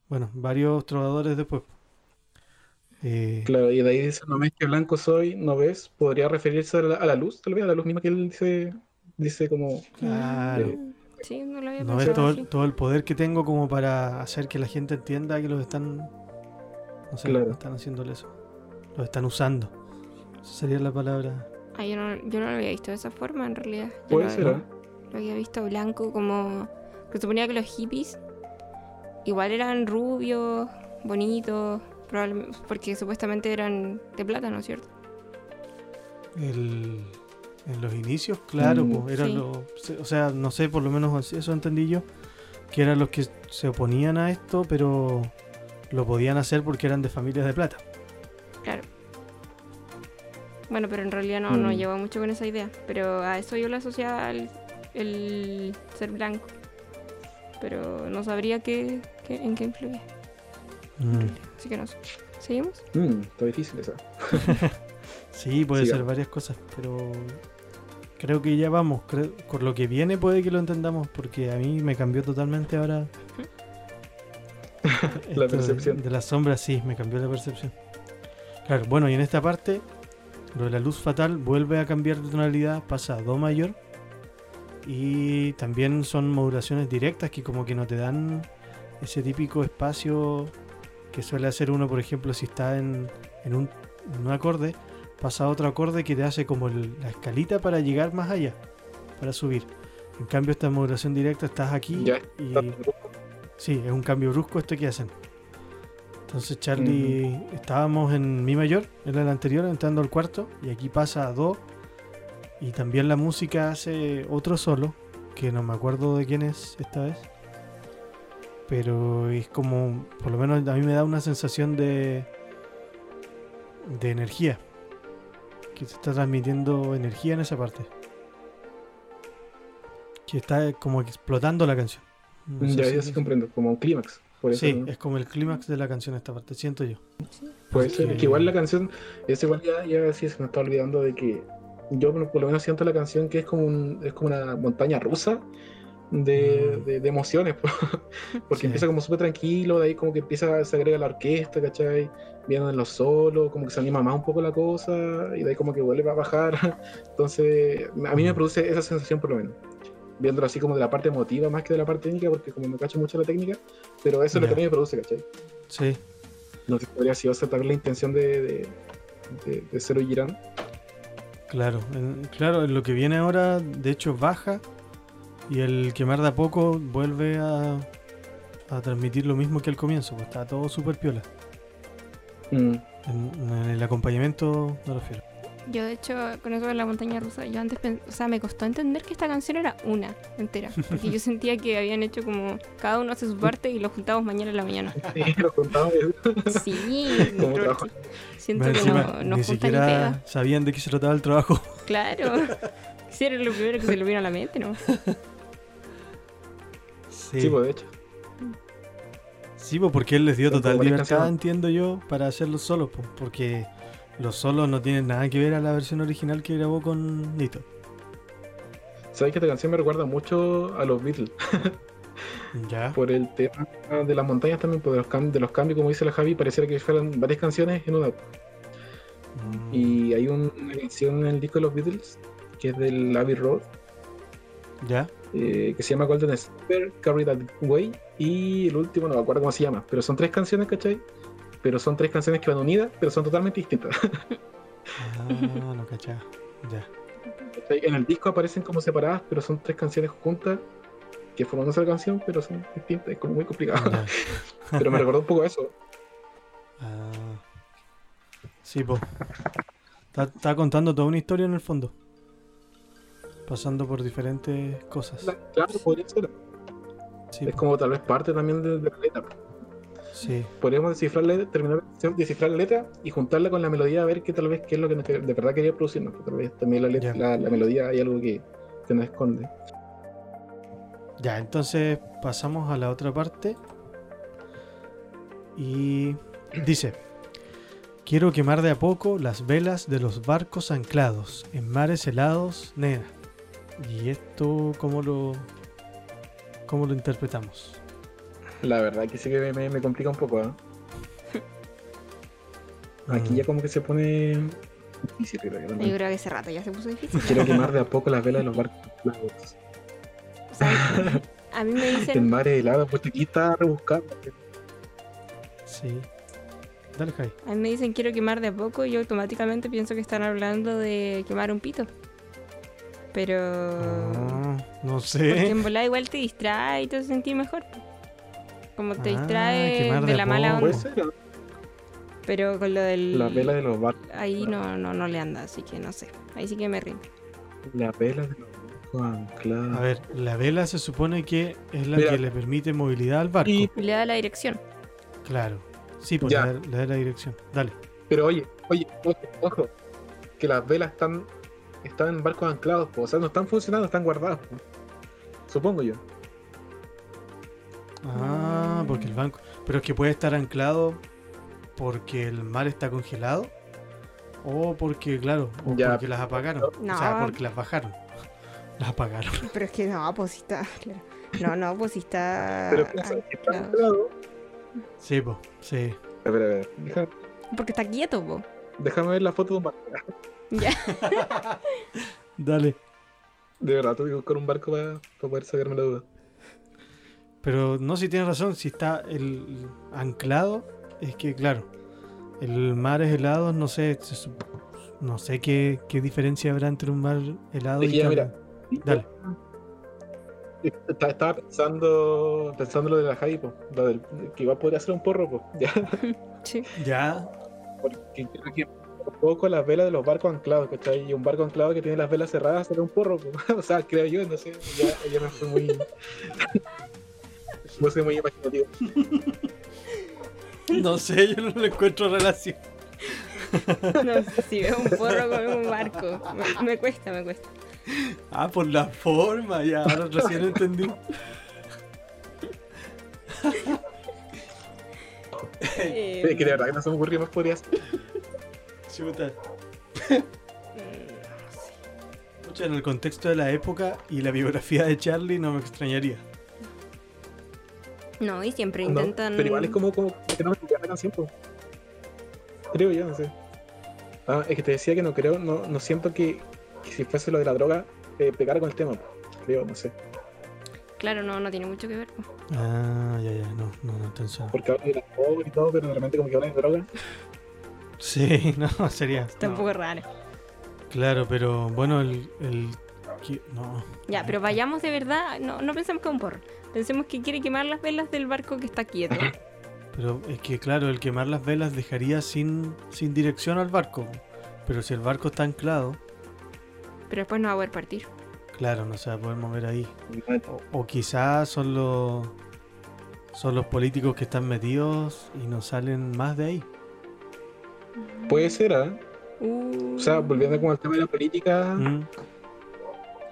bueno, varios trovadores después. Eh, claro. Y de ahí dice, no ves que blanco soy, no ves. Podría referirse a la, a la luz, tal vez, a la luz misma que él dice, dice como... Claro. Eh, Sí, no lo había ¿No ves todo, todo el poder que tengo como para hacer que la gente entienda que los están, no sé, Claro. están haciéndole eso? Los están usando. Esa sería la palabra. Ah, yo no, yo no lo había visto de esa forma, en realidad. Yo Puede lo, ser, ¿eh? lo había visto blanco como... Que suponía que los hippies igual eran rubios, bonitos, probablemente, porque supuestamente eran de plata, ¿no es cierto? El- en los inicios, claro, Mm. pues, eran Sí. los- se- o sea, no sé, por lo menos así- eso entendí yo, que eran los que se oponían a esto, pero lo podían hacer porque eran de familias de plata. Claro. Bueno, pero en realidad no, no Mm. lleva mucho con esa idea. Pero a eso yo le asociaba al- el ser blanco. Pero no sabría qué, qué- en qué influye. Así que no sé. ¿Seguimos? Mm, está difícil esa. Sí, puede ser varias cosas, pero creo que ya vamos. creo- con lo que viene puede que lo entendamos, porque a mí me cambió totalmente ahora. La esto de- percepción. De, las sombras, sí, me cambió la percepción. Claro, bueno, y en esta parte, lo de la luz fatal vuelve a cambiar de tonalidad, pasa a Do mayor. Y también son modulaciones directas que como que no te dan ese típico espacio que suele hacer uno, por ejemplo, si está en, en un, en un acorde, pasa a otro acorde que te hace como el- la escalita para llegar más allá, para subir. En cambio, esta modulación directa estás aquí Ya, y sí, es un cambio brusco esto que hacen. Entonces, Charlie, estábamos en Mi mayor, era el anterior, entrando al cuarto, y aquí pasa a Do. Y también la música hace otro solo, que no me acuerdo de quién es esta vez. Pero es como, por lo menos a mí me da una sensación de, de energía. Que se está transmitiendo energía en esa parte. Que está como explotando la canción. No ya, ya sí comprendo, como un clímax. Sí, ¿no? es como el clímax de la canción esta parte, siento yo. Puede ser. porque- Es que igual la canción, es igual ya, ya sí se me está olvidando de que yo por por lo menos siento la canción que es como un, es como una montaña rusa de, Mm. de- de emociones. po. Porque Sí. empieza como súper tranquilo, de ahí como que empieza, se agrega la orquesta, ¿cachai? Vienen los solos, como que se anima más un poco la cosa, y de ahí como que vuelve a bajar. Entonces, a mí me Mm. produce esa sensación por lo menos. Viéndolo así como de la parte emotiva más que de la parte técnica, porque como me cacho mucho la técnica, pero eso es lo que a mí me produce, ¿cachai? Sí, No sé si podría esa también la intención de, de, de, de Zero Girán. claro. Claro, lo que viene ahora, de hecho, baja. Y el quemar de a poco vuelve a, a transmitir lo mismo que al comienzo. Pues está todo súper piola. Mm, En, en el acompañamiento me refiero. Yo, de hecho, con eso de la montaña rusa, yo antes, o sea, me costó entender que esta canción era una entera. Porque yo sentía que habían hecho como cada uno hace su parte y lo juntamos mañana en la mañana. Sí, lo contaba. Sí, siento que encima, no, no ni siquiera pega. sabían de qué se trataba el trabajo. Claro. Era lo primero que se le vino a la mente, ¿no? Sí, Sí, pues de hecho. Sí, pues porque él les dio total libertad, entiendo yo, para hacer los solos, pues, porque los solos no tienen nada que ver a la versión original que grabó con Nito. ¿Sabes que esta canción me recuerda mucho a los Beatles? Ya. Por el tema de las montañas también, por los, cam- de los cambios, como dice la Javi, pareciera que fueran varias canciones en una. Mm, Y hay un- una canción en el disco de los Beatles, que es del Abbey Road, Ya. Eh, que se llama Golden Slipper, Carry That Way, y el último no me acuerdo cómo se llama, pero son tres canciones, ¿cachai? Pero son tres canciones que van unidas, pero son totalmente distintas. Ah, no cachaba. Ya. En el disco aparecen como separadas, pero son tres canciones juntas que forman una sola canción, pero son distintas, es como muy complicado. pero me recordó un poco eso. Ah. Sí, pues. Está, está contando toda una historia en el fondo. Pasando por diferentes cosas. Claro, podría ser. Sí, Es como tal vez parte también de, de la letra. sí. Podríamos descifrar la letra, terminar de descifrar la letra y juntarla con la melodía a ver qué tal vez qué es lo que nos- de verdad quería producirnos. Tal vez también la, letra, la melodía hay algo que, que nos esconde. Ya, entonces pasamos a la otra parte. Y dice, quiero quemar de a poco las velas de los barcos anclados en mares helados, nena. ¿Y esto cómo lo, cómo lo interpretamos? La verdad que sí que me, me- me complica un poco. ¿ah? Aquí Mm. ya como que se pone difícil, creo que Yo creo que ese rato ya se puso difícil. Quiero quemar de a poco las velas de los barcos. anclados. O sea, a mí me El dicen, mar es helado, pues aquí está rebuscado. Sí. Dale, Jai. a mí me dicen quiero quemar de a poco y yo automáticamente pienso que están hablando de quemar un pito. Pero Ah, no porque sé. en volada igual te distrae y te hace sentir mejor. Como te Ah, distrae de la mala. Puede onda. ser, ¿no? Pero con lo del Las velas de los barcos. ahí no, no, no le anda, así que no sé. Ahí sí que me rindo. Las velas de los barcos ancladas. A ver, la vela se supone que es la Mira. que le permite movilidad al barco. Y- le da la dirección. Claro. Sí, pues Ya. le da- le da la dirección. Dale. Pero oye, oye, ojo, ojo, que las velas están, están en barcos anclados, po, o sea, no están funcionando, están guardadas. po. Supongo yo. Ah, porque el banco. Pero es que puede estar anclado porque el mar está congelado. O porque, claro, o Ya. porque las apagaron. O sea, No. porque las bajaron. Las apagaron. Pero es que no, pues sí está. No, no, pues sí está. Pero piensa que están anclado. Sí, pues, sí. A ver, a ver, deja- Porque está quieto, po. déjame ver la foto de un barco. Ya. Dale. De verdad, tuve que buscar un barco para, para poder sacarme la duda. Pero no, si tienes razón, si está el anclado, es que, claro, el mar es helado, no sé, no sé qué, qué diferencia habrá entre un mar helado Es y ya, mira, Dale. Estaba pensando, pensando lo de la Javi, po, lo del, que igual podría ser un porro, po, ya, Sí. Ya, porque creo que un poco las velas de los barcos anclados, ¿cachai? Y un barco anclado que tiene las velas cerradas será un porro, po. o sea, creo yo, no sé, ya, ya me fue muy... no soy muy imaginativo. no sé, yo no le encuentro relación. No sé si veo un porro con un barco. Me, me cuesta, me cuesta. Ah, por la forma, ya, ahora recién entendí. Eh, que de verdad que no se me ocurrió más podría ser. Chuta. mm, Pucha, en el contexto de la época y la biografía de Charlie no me extrañaría. No, y siempre No, intentan. pero igual es como, como que no me canción. Creo yo, no sé. Ah, es que te decía que no creo, no, no siento que, que si fuese lo de la droga, eh, pegara con el tema, creo, no sé. Claro, no, no tiene mucho que ver. Ah, ya, ya, no, no, no, entonces. Porque habla de la droga y todo, pero de repente como que habla de droga. Sí, no, sería. Está un poco raro. Claro, pero bueno, el. el no. Ya, pero vayamos de verdad. No, no pensemos que es un porro. Pensemos que quiere quemar las velas del barco que está quieto. Pero es que, claro, el quemar las velas dejaría sin, sin dirección al barco. Pero si el barco está anclado, Pero después no va a poder partir. claro, no se va a poder mover ahí. O, o quizás son los. Son los políticos que están metidos y no salen más de ahí. Puede ser, ¿ah? Uh, O sea, volviendo como al tema de la política, Mm,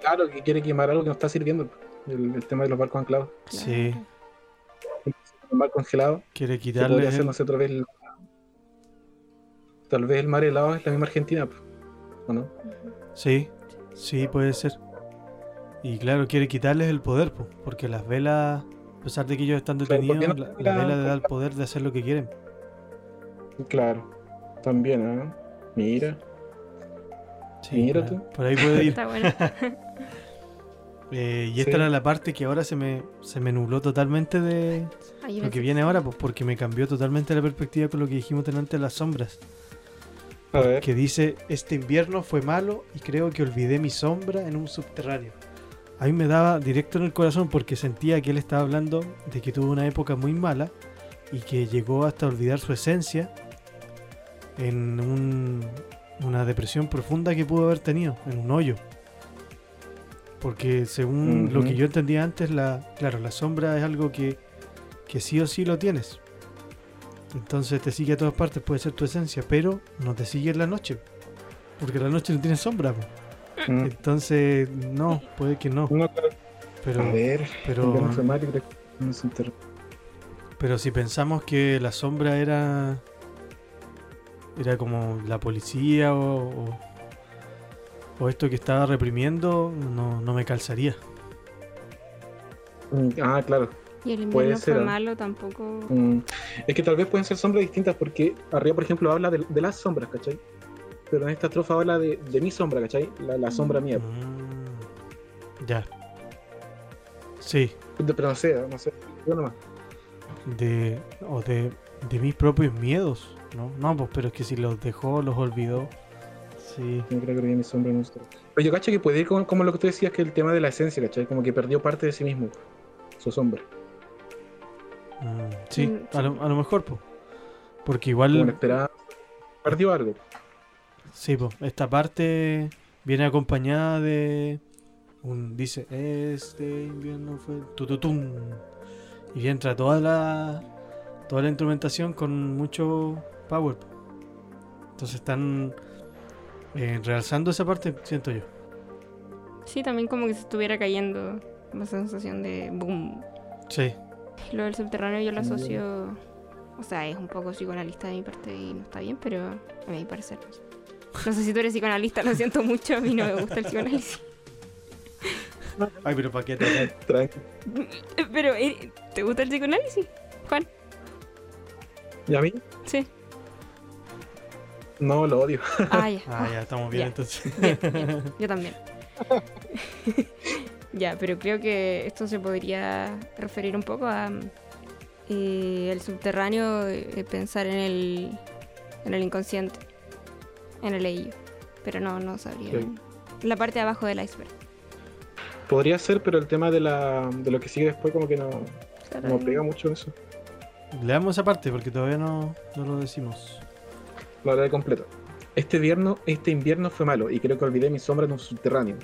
claro, que quiere quemar algo que no está sirviendo. El, el tema de los barcos anclados. claro. Sí, Un barco congelado, quiere que podría quitarle. ser, no sé, tal vez el, tal vez el mar helado es la misma Argentina, ¿o no? Sí, sí, puede ser. Y claro, quiere quitarles el poder, po, porque las velas, a pesar de que ellos están Claro, ¿por qué detenidos, no la, la la- vela le da el poder de hacer lo que quieren. Claro, también, ¿ah? Mira, Sí, Mira tú. Por ahí puede ir. Está bueno. Eh, y esta Sí. era la parte que ahora se me, se me nubló totalmente de Ay, lo que viene ahora, pues porque me cambió totalmente la perspectiva con lo que dijimos delante de las sombras. a ver, Que dice, este invierno fue malo y creo que olvidé mi sombra en un subterráneo. A mí me daba directo en el corazón porque sentía que él estaba hablando de que tuvo una época muy mala y que llegó hasta olvidar su esencia en un, una depresión profunda que pudo haber tenido en un hoyo. Porque según lo que yo entendía antes, la, claro, la sombra es algo que, que sí o sí lo tienes. Entonces te sigue a todas partes, puede ser tu esencia, pero no te sigue en la noche. Porque la noche no tiene sombra. po. Entonces, no, puede que no. Pero, a ver, pero, pero si pensamos que la sombra era era como la policía o, o, o esto que estaba reprimiendo, no, no me calzaría. Mm, Ah, claro. Y el Puede invierno ser, fue ¿ah? malo tampoco. Mm, Es que tal vez pueden ser sombras distintas porque arriba, por ejemplo, habla de, de las sombras, ¿cachai? Pero en esta estrofa habla de, de mi sombra, ¿cachai? La, la sombra mía. Mm, ya. Sí, De- Pero no sé, no sé. Yo nomás. de o de, de mis propios miedos, ¿no? No, pues pero es que si los dejó, los olvidó. Sí. Yo creo que vi mi sombra stop. Pero yo cacho que puede ir como, como lo que tú decías, que el tema de la esencia, ¿cachai? Como que perdió parte de sí mismo, su sombra. Mm, sí, Mm, a lo, a lo mejor, pues. Porque igual, esperanza. Perdió algo. sí, pues, esta parte viene acompañada de un, dice, este invierno fue tututum. Y entra toda la, toda la instrumentación con mucho power. po. Entonces están eh, realzando esa parte, siento yo. Sí, también como que se estuviera cayendo la sensación de boom. Sí, Lo del subterráneo yo lo asocio. O sea, es un poco psicoanalista de mi parte y no está bien, pero a mi parecer. No sé. No sé si tú eres psicoanalista, lo siento mucho, a mí no me gusta el psicoanálisis. Ay, pero ¿para qué te Tranqui. Pero, eh, ¿te gusta el psicoanálisis, Juan? ¿Y a mí? Sí. No, lo odio. Ah, ya. Ah, ya, estamos bien Ya. entonces. Bien, bien. Yo también. ya, pero creo que esto se podría referir un poco a eh, el subterráneo, eh, pensar en el, en el inconsciente, en el ello. Pero no, no sabría. La parte de abajo del iceberg. Podría ser, pero el tema de, la, de lo que sigue después como que no, no pega mucho eso. Leamos esa parte porque todavía no, no lo decimos. Lo haré completo. Este invierno, este invierno fue malo y creo que olvidé mi sombra en un subterráneo.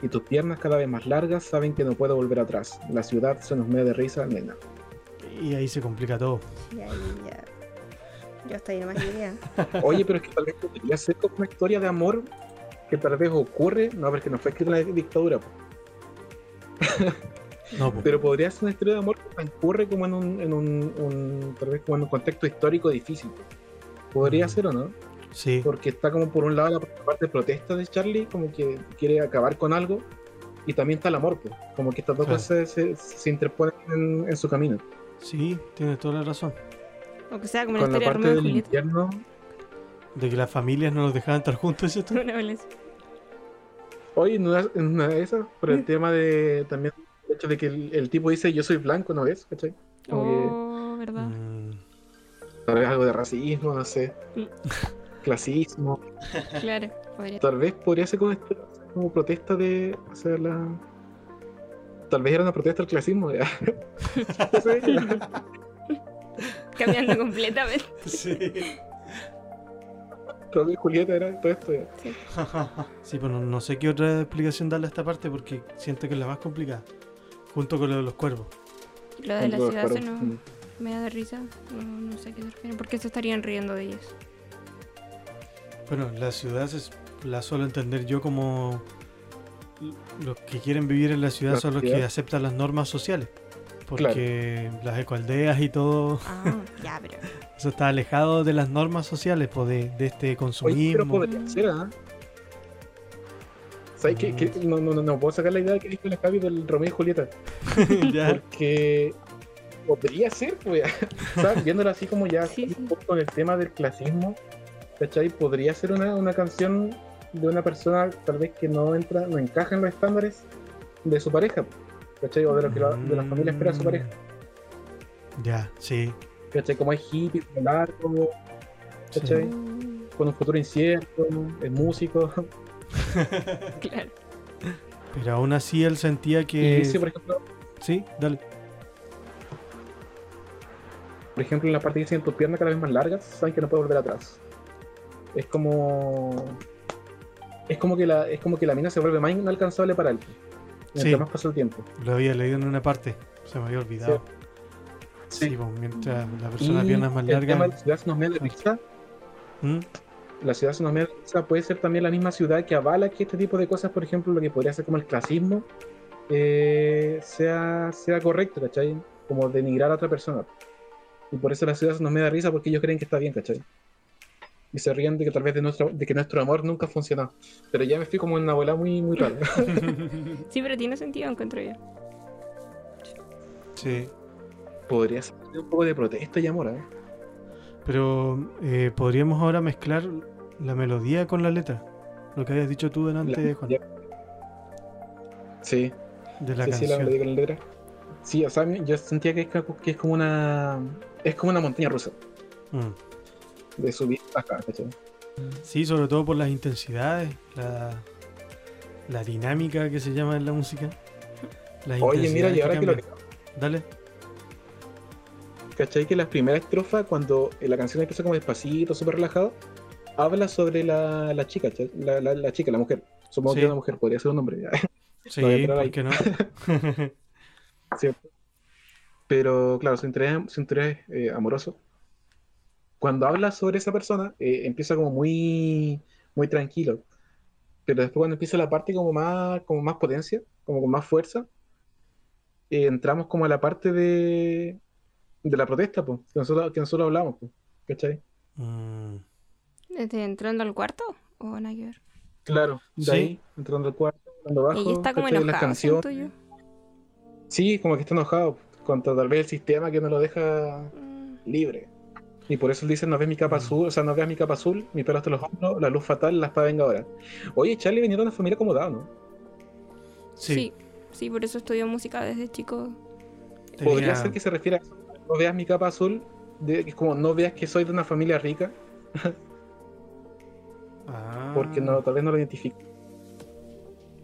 Y tus piernas cada vez más largas saben que no puedo volver atrás. La ciudad se nos mea de risa, nena. Y ahí se complica todo. Y ahí ya. Yo hasta ahí nomás llegué. Oye, pero es que tal vez podría ser como una historia de amor que tal vez ocurre, no, porque no fue escrita en la dictadura, po, No, po. pero podría ser una historia de amor que transcurre como en un, en un, un- tal vez como en un contexto histórico difícil. Podría ser o no, sí. porque está como por un lado la parte de protesta de Charlie, como que quiere acabar con algo, y también está el amor, pues, como que estas dos Claro. cosas se, se, se interponen en, en su camino. Sí, tienes toda la razón. Aunque sea como Con la historia de parte del Julieta. invierno, De que las familias no los dejaban estar juntos, ¿cierto? Una violencia. hoy en una, en una de esas, por el tema de también el hecho de que el, el tipo dice yo soy blanco, ¿no ves? ¿Cachai? Como que Oh, ¿verdad? Tal vez algo de racismo, no sé. Clasismo. Claro, podría. Tal vez podría ser como, este- como protesta de. O sea, la. Tal vez era una protesta al clasismo. ya. No sé, ya. Cambiando completamente. sí. Romeo Julieta era todo esto. ya. sí, pero no, no sé qué otra explicación darle a esta parte porque siento que es la más complicada. Junto con lo de los cuervos. Lo de la ciudad se cuervos. nos Mm. Me da de risa. No, no sé a qué se refieren. ¿Por qué se estarían riendo de ellos? Bueno, la ciudad es- la suelo entender yo como los que quieren vivir en la ciudad La son los que aceptan las normas sociales. Porque las ecoaldeas y todo, Ah, ya, pero. eso está alejado de las normas sociales, pues de, de este Oye, pero consumismo. podría ser, ¿ah? ¿Sabes qué? qué? No, no, no, no puedo sacar la idea que dijo la Javi del Romeo y Julieta. Ya. Porque podría ser, pues. ¿Sabes? Viéndolo así como ya Sí, sí. un poco con el tema del clasismo, ¿cachai? Podría ser una, una canción de una persona tal vez que no entra, no encaja en los estándares de su pareja, ¿cachai? O de lo que la, de la familia espera de su pareja. Ya, sí. ¿Cachai? Como hay hippie, pelo largo, ¿cachai? Con un futuro incierto, es músico. claro. Pero aún así él sentía Y que... dice, por ejemplo, Sí, dale. Por ejemplo, en la parte que dicen tus piernas cada vez más largas, saben que no puedo volver atrás. Es como. Es como que la, es como que la mina se vuelve más inalcanzable para él. Mientras Sí. más pasa el tiempo. Lo había leído en una parte, se me había olvidado. Sí, Sí. pues, mientras la persona Y piernas más el tema de largas. la ciudad. ¿Mm? La ciudad risa puede ser también la misma ciudad que avala que este tipo de cosas, por ejemplo, lo que podría ser como el clasismo, eh, sea, sea correcto, ¿cachai? Como denigrar a otra persona. Y por eso la ciudad se nos me da risa porque ellos creen que está bien, ¿cachai? Y se ríen de que tal vez de, nuestro, de que nuestro amor nunca funcionó. Pero ya me fui como en una bola muy, muy rara. Sí, pero tiene sentido, encuentro yo. sí, Podría ser un poco de protesta y amor, ¿eh? pero eh, podríamos ahora mezclar la melodía con la letra. Lo que habías dicho tú delante, La- Juan, ya. Sí, de la sí, sí, la canción. melodía con la letra. Sí, o sea, yo sentía que es, que es como una. Es como una montaña rusa. Mm. De subir bajar, ¿cachai? Sí, sobre todo por las intensidades, la, la dinámica que se llama en la música. Las Oye, mira, y ahora que lo. Dale. ¿Cachai? Que la primera estrofa, cuando la canción empieza como despacito, súper relajado, habla sobre la, la chica, la, la, la chica, la mujer. Supongo Sí. que es una mujer, podría ser un hombre. Sí, ¿por qué no? ¿cierto? Pero claro, su interés, su interés eh, amoroso. Cuando habla sobre esa persona, eh, empieza como muy, muy tranquilo. Pero después cuando empieza la parte como más, como más potencia, como con más fuerza, eh, entramos como a la parte de, de la protesta, pues, que nosotros, que nosotros hablamos, pues, ¿cachai? Mm, ¿Desde entrando al cuarto? ¿O nada que ver? Claro, de Sí. ahí, entrando al cuarto, hablando abajo, Ella está como ¿cachai? Las canciones. Sí, como que está enojado contra tal vez el sistema que no lo deja Mm, libre. Y por eso él dice, no ves mi capa Mm. azul, o sea, no veas mi capa azul, mi pelo hasta los hombros, la luz fatal, la espada vengadora. Oye, Charlie venía de una familia acomodada, ¿no? sí, Sí. sí, por eso estudió música desde chico. tenía- Podría ser que se refiera a eso, no veas mi capa azul, de, que es como no veas que soy de una familia rica, Ah, porque no, tal vez no lo identifica.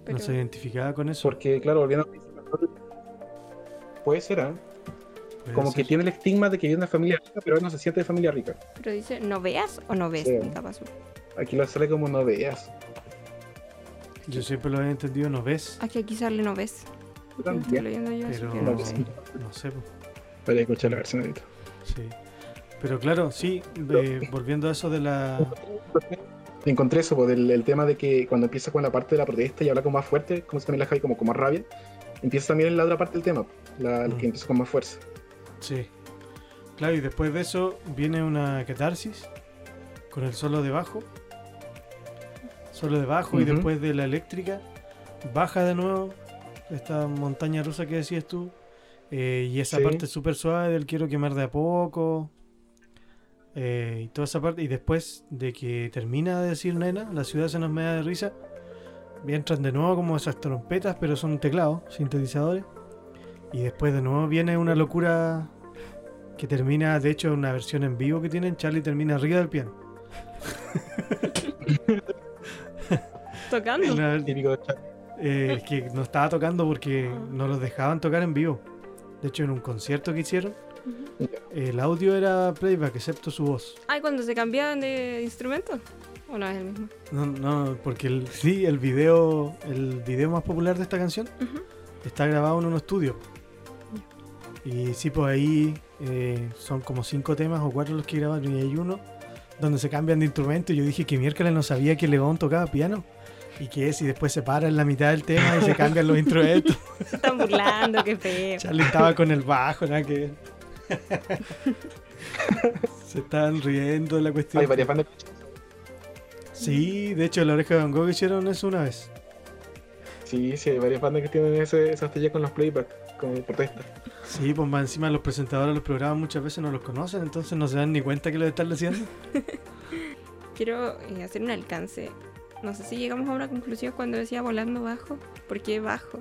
Pero no se identificaba con eso. Porque, claro, volviendo a Puede ser, ¿ah? Puede Como ser. que tiene el estigma de que vive de una familia rica, pero él no se siente de familia rica. Pero dice, ¿no veas o no ves Sí. Aquí lo sale como no veas. Yo siempre lo había entendido, ¿no ves? Aquí aquí sale no ves. Estoy leyendo yo, Pero no no ves. sé. no sé. po. Para escuchar la versión ahorita. Sí. Pero claro, sí, de- volviendo a eso de la... Encontré eso, pues, del el tema de que cuando empieza con la parte de la protesta y habla con más fuerte, como si también la Javi como con más rabia, empieza también en la otra parte del tema, la, Mm. que empieza con más fuerza. Sí. Claro, y después de eso viene una catarsis con el solo de bajo. Solo de bajo y después de la eléctrica baja de nuevo esta montaña rusa que decías tú. eh, y esa Sí. parte súper suave del quiero quemar de a poco. eh, y toda esa parte. Y después de que termina de decir nena, la ciudad se nos me da de risa. Entran de nuevo como esas trompetas, pero son teclados, sintetizadores. Y después de nuevo viene una locura que termina, de hecho, una versión en vivo que tienen. Charlie termina arriba del piano. Tocando. Una- eh, es que no estaba tocando porque no los dejaban tocar en vivo. De hecho, en un concierto que hicieron, el audio era playback, excepto su voz. Ay, cuando se cambiaban de instrumento. ¿O no es el mismo? No, no, porque el, sí, el video, el video más popular de esta canción está grabado en un estudio. Y sí, pues ahí eh, son como cinco temas o cuatro los que grabaron y hay uno donde se cambian de instrumento. Y yo dije que miércoles no sabía que León tocaba piano. Y que es, y después se para en la mitad del tema y se cambian los instrumentos. Se están burlando, qué feo. Charlie estaba con el bajo, nada que ver. se estaban riendo de la cuestión. Hay varias bandas. Sí, de hecho, la oreja de Van Gogh hicieron eso una vez. Sí, sí, hay varias bandas que tienen ese, esas tallas con los playback, como protesta. Sí, pues más encima los presentadores de los programas muchas veces no los conocen, entonces no se dan ni cuenta que lo están haciendo. Quiero eh, hacer un alcance. No sé si llegamos a una conclusión cuando decía volando bajo. ¿Por qué bajo?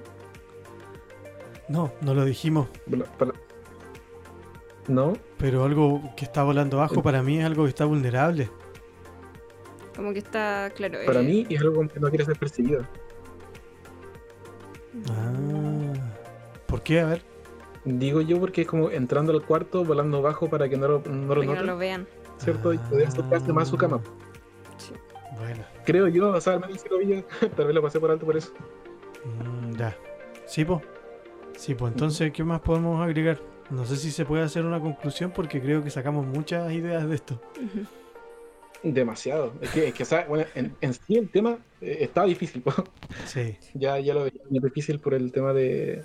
No, no lo dijimos. Para- ¿No? Pero algo que está volando bajo para mí es algo que está vulnerable. Como que está, claro. Para eh, mí es algo que no quiere ser perseguido. Ah. ¿Por qué? A ver. Digo yo porque es como entrando al cuarto, volando bajo para que no lo, no lo no lo vean. ¿cierto? Y poder acercarse más a su cama. Sí. Bueno. Creo yo, o sea, al menos lo vi, tal vez lo pasé por alto por eso. Mm, ya. Sí, pues. Sí, pues entonces, ¿qué más podemos agregar? No sé si se puede hacer una conclusión porque creo que sacamos muchas ideas de esto. Demasiado. Es que, es que o sea, bueno, en, en sí el tema eh, está difícil. po. Sí. ya, ya lo veía muy difícil por el tema de,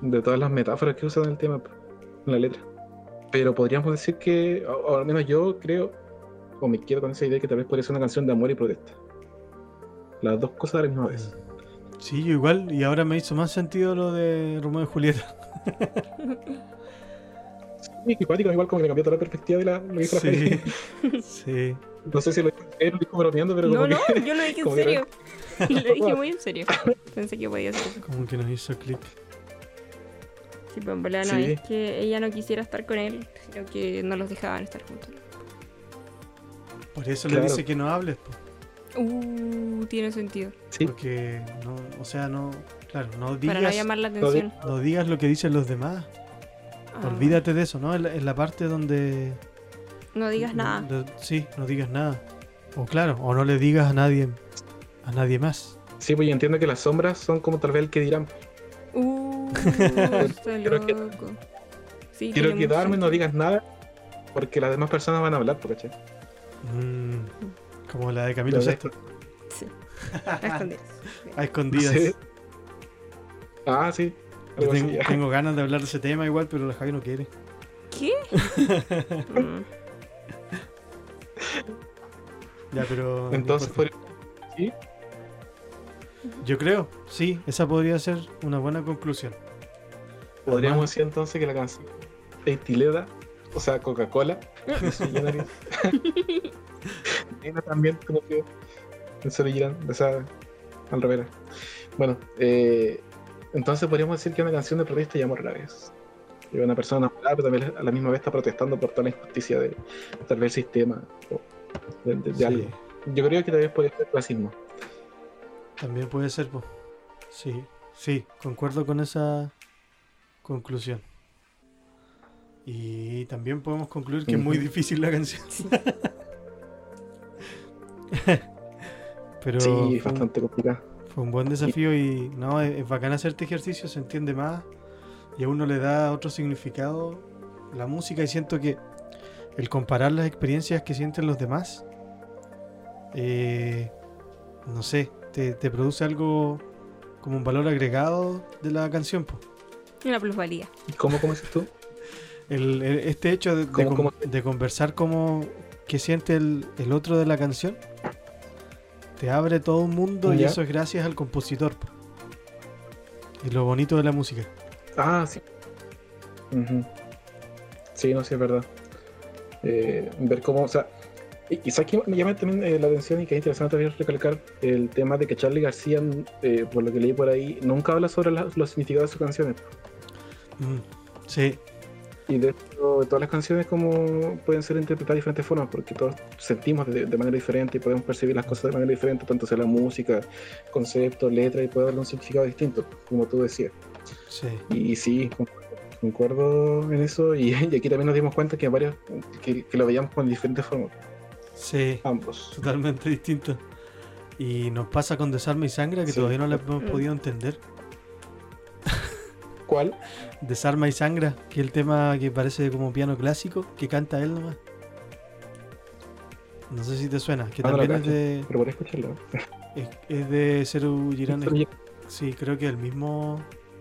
de todas las metáforas que usan en el tema, en la letra. Pero podríamos decir que, o, o al menos yo creo, o me quedo con esa idea que tal vez podría ser una canción de amor y protesta. Las dos cosas a la misma vez. Sí, yo igual, y ahora me hizo más sentido lo de Romeo y Julieta. Sí, que cuático, igual como que le cambió toda la perspectiva de la, lo que Sí. Sí. No sé si lo serio, dijo bromeando, pero No, como no, que. yo lo dije en como que- serio. Lo dije muy en serio. Pensé que podía ser eso. Como que nos hizo clic. Sí, pero en verdad no Sí. es que ella no quisiera estar con él, sino que no los dejaban estar juntos. Por eso Claro. le dice que no hables, Uh, tiene sentido. Sí, porque no, o sea, no, claro, no Para no digas, llamar la Lo atención. no digas lo que dicen los demás. Ah, Olvídate de eso, ¿no? En la, en la parte donde No digas nada. de- sí, no digas nada. O claro, o no le digas a nadie, a nadie más. sí, pues yo entiendo que las sombras son como tal vez el que dirán. Uh, Quiero que-. Sí, Quiero no digas nada, porque las demás personas van a hablar, ¿por ¿cachai? Mm, como la de Camilo Sesto, Sí. A escondidas. a escondidas. Sí. Ah, sí. Yo Algo así, tengo, ganas de hablar de ese tema igual, pero la Javi no quiere. ¿Qué? Mm. Ya, pero. Entonces, sí, Yo creo, sí, esa podría ser una buena conclusión. podríamos Además- decir entonces que la canción Estileda, o sea, Coca-Cola, también conoció en o sea, al revés. Bueno, eh, entonces podríamos decir que es una canción de protesta y amor a la vez. Y una persona enamorada, pero también a la misma vez está protestando por toda la injusticia de tal vez el sistema o de, de- de Sí, algo. Yo creo que tal vez podría ser racismo. También puede ser, po. Sí, sí, concuerdo con esa conclusión. Y también podemos concluir que es muy difícil la canción. Pero Sí, fue, es un, bastante complicado. fue un buen desafío y no, es, es bacán hacer este ejercicio, se entiende más y a uno le da otro significado la música y siento que el comparar las experiencias que sienten los demás, eh, no sé, te, te produce algo como un valor agregado de la canción. po. Una plusvalía. ¿Cómo, cómo dices tú? El, el- este hecho de, ¿Cómo- cómo? de conversar como que siente el, el otro de la canción, te abre todo un mundo y eso es gracias al compositor. po. Y lo bonito de la música. Ah, sí. Ujú. Sí, no, sí, es verdad. Eh, ver cómo, o sea, y, sabes que me llama también eh, la atención y que es interesante también recalcar el tema de que Charlie García, eh, por lo que leí por ahí, nunca habla sobre la- los significados de sus canciones. Mm, sí, Y de hecho, todas las canciones como pueden ser interpretadas de diferentes formas, porque todos sentimos de, de manera diferente y podemos percibir las cosas de manera diferente, tanto sea la música, concepto, letra, y puede darle un significado distinto, como tú decías. sí. Y sí, concuerdo, concuerdo en eso. Y, y aquí también nos dimos cuenta que varios que, que lo veíamos con diferentes formas, Sí, ambos. totalmente distinto. Y nos pasa con Desarma y Sangra que Sí. todavía no la hemos Mm. podido entender. ¿Cuál? Desarma y Sangra, que es el tema que parece como piano clásico, que canta él nomás. No sé si te suena, que Ah, también es de, Pero por escucharlo. es, es de Seru Girán. Sí, creo que es el mismo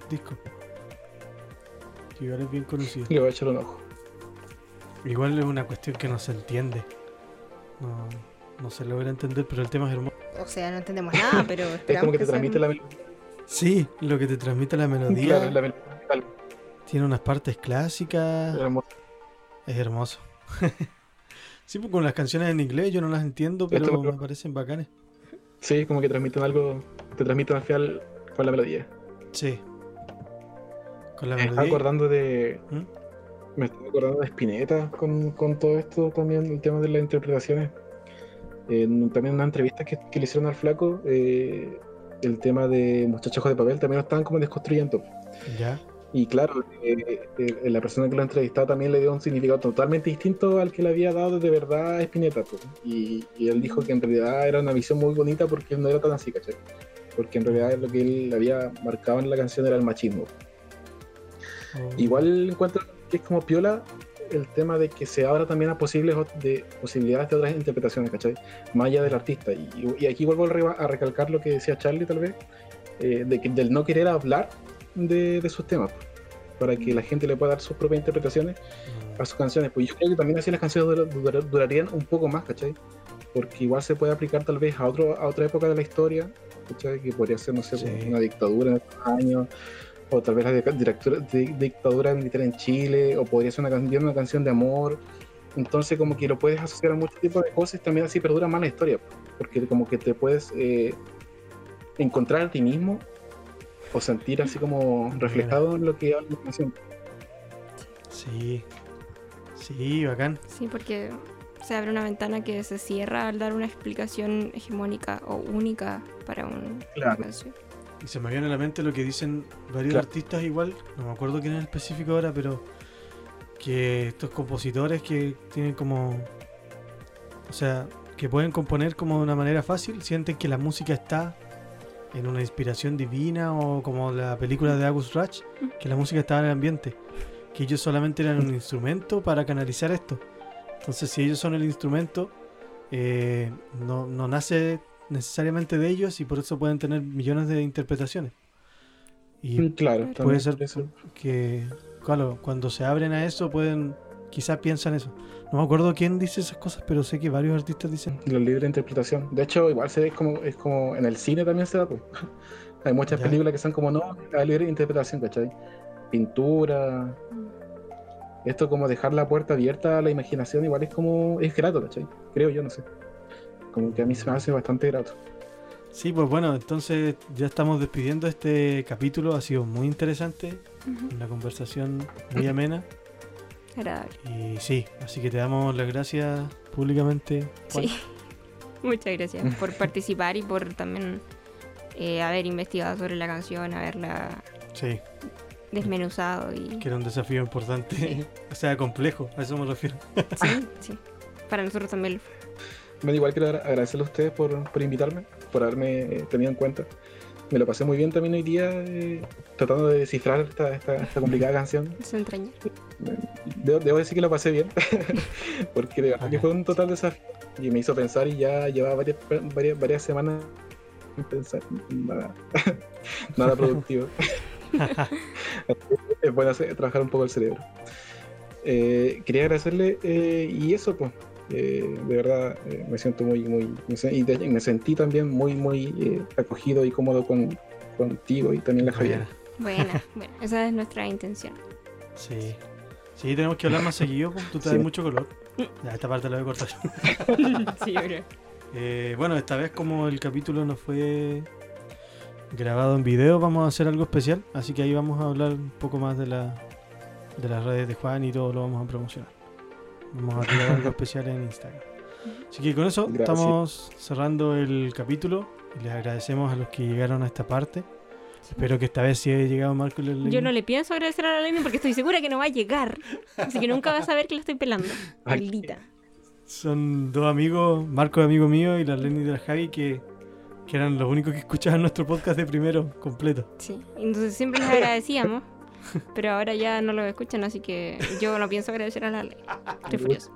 disco. Que igual es bien conocido. Le voy a echar un ojo. Igual es una cuestión que no se entiende. No, no se logra entender, pero el tema es hermoso. O sea, no entendemos nada, pero Es como que te transmite la melodía. Sí, lo que te transmite la melodía. Claro, la melodía musical. Tiene unas partes clásicas. Hermoso. Es hermoso. sí, pues con las canciones en inglés yo no las entiendo, pero Esto- me parecen bacanes. Sí, como que transmiten algo, te transmiten al final con la melodía. Sí. Con la melodía. acordando de. ¿Mm? Me estaba acordando de Spinetta con, con todo esto también, el tema de las interpretaciones. En- también en una entrevista que, que le hicieron al flaco, eh, el tema de Muchachos de papel también lo estaban como desconstruyendo. Ya. Y claro, eh, eh, la persona que lo entrevistaba también le dio un significado totalmente distinto al que le había dado de verdad a Spinetta. pues. Y, y él dijo que en realidad era una visión muy bonita porque él no era tan así, ¿cachai? Porque en realidad lo que él había marcado en la canción era el machismo. Oh. Igual encuentro que es como piola el tema de que se abra también a posibles de, posibilidades de otras interpretaciones, ¿cachai? Más allá del artista. Y, y aquí vuelvo a, re- a recalcar lo que decía Charlie, tal vez, eh, de que, del no querer hablar de, de sus temas, pues, para que la gente le pueda dar sus propias interpretaciones a sus canciones. Pues yo creo que también así las canciones dura- dura- durarían un poco más, ¿cachai? Porque igual se puede aplicar tal vez a, otro, a otra época de la historia, ¿cachai? Que podría ser, no sé, Sí. una dictadura en estos años, o tal vez la directura- di- dictadura militar en Chile, o podría ser una canción, una canción de amor. Entonces como que lo puedes asociar a muchos tipos de cosas y también así perdura más la historia, porque como que te puedes eh, encontrar a ti mismo o sentir así como reflejado en lo que habla la canción. Sí. Sí, bacán. Sí, porque se abre una ventana que se cierra al dar una explicación hegemónica o única para un- una Claro. canción. Y se me viene a la mente lo que dicen varios Claro. artistas igual, no me acuerdo quién es el específico ahora, pero que estos compositores que tienen como, o sea, que pueden componer como de una manera fácil, sienten que la música está en una inspiración divina o como la película de August Ratch, que la música estaba en el ambiente, que ellos solamente eran un instrumento para canalizar esto. Entonces, si ellos son el instrumento, eh, no, no nace necesariamente de ellos y por eso pueden tener millones de interpretaciones. Y Mm, Claro, Puede ser- eso. que, claro, cuando se abren a eso pueden, quizás piensan eso. No me acuerdo quién dice esas cosas, pero sé que varios artistas dicen. La libre interpretación. De hecho, igual se ve como, es como en el cine también se da. pues. Hay muchas Ya. películas que son como no, la libre interpretación, ¿cachai? Pintura. Esto como dejar la puerta abierta a la imaginación, igual es como, es grato, ¿cachai? Creo yo, no sé. Como que a mí se me hace bastante grato. Sí, pues bueno, entonces ya estamos despidiendo este capítulo. Ha sido muy interesante, Ujú. una conversación muy amena. Agradable. Y sí, así que te damos las gracias públicamente. Juan. Sí. Muchas gracias por participar y por también eh, haber investigado sobre la canción, haberla Sí, desmenuzado y que era un desafío importante. Sí. o sea, complejo, a eso me refiero. sí, sí. Para nosotros también lo fue. Bueno, igual quiero agra- agradecerle a ustedes por, por invitarme, por haberme eh, tenido en cuenta. Me lo pasé muy bien también hoy día eh, tratando de descifrar esta, esta, esta complicada canción. Se entraña. Debo, debo decir que lo pasé bien, porque de verdad que Ajá. fue un total desafío y me hizo pensar y ya llevaba varias, varias, varias semanas sin pensar en nada, nada productivo. es bueno hacer- trabajar un poco el cerebro. Eh, quería agradecerle eh, y eso, pues, eh, de verdad eh, me siento muy, muy, y me sentí también muy, muy eh, acogido y cómodo con, contigo y también la Javier. Buena. Buena, bueno, esa es nuestra intención. Sí. Sí, tenemos que hablar más seguido, pues, tú te das Sí. mucho color. Ya, esta parte la voy a cortar. sí, yo creo. Eh, bueno, esta vez como el capítulo no fue grabado en video, vamos a hacer algo especial, así que ahí vamos a hablar un poco más de, la, de las redes de Juan y todo lo vamos a promocionar. Vamos a tirar algo especial en Instagram. Así que con eso Gracias. estamos cerrando el capítulo y les agradecemos a los que llegaron a esta parte. Espero que esta vez sí haya llegado Marco y Leslie. Yo no le pienso agradecer a la Lenny porque estoy segura que no va a llegar. Así que nunca vas a saber que la estoy pelando. Maldita. Son dos amigos, Marco es amigo mío y la Lenny de la Javi, que, que eran los únicos que escuchaban nuestro podcast de primero completo. Sí, entonces siempre les agradecíamos. Pero ahora ya no lo escuchan, así que yo no pienso agradecer a la Lenny. Estoy furiosa.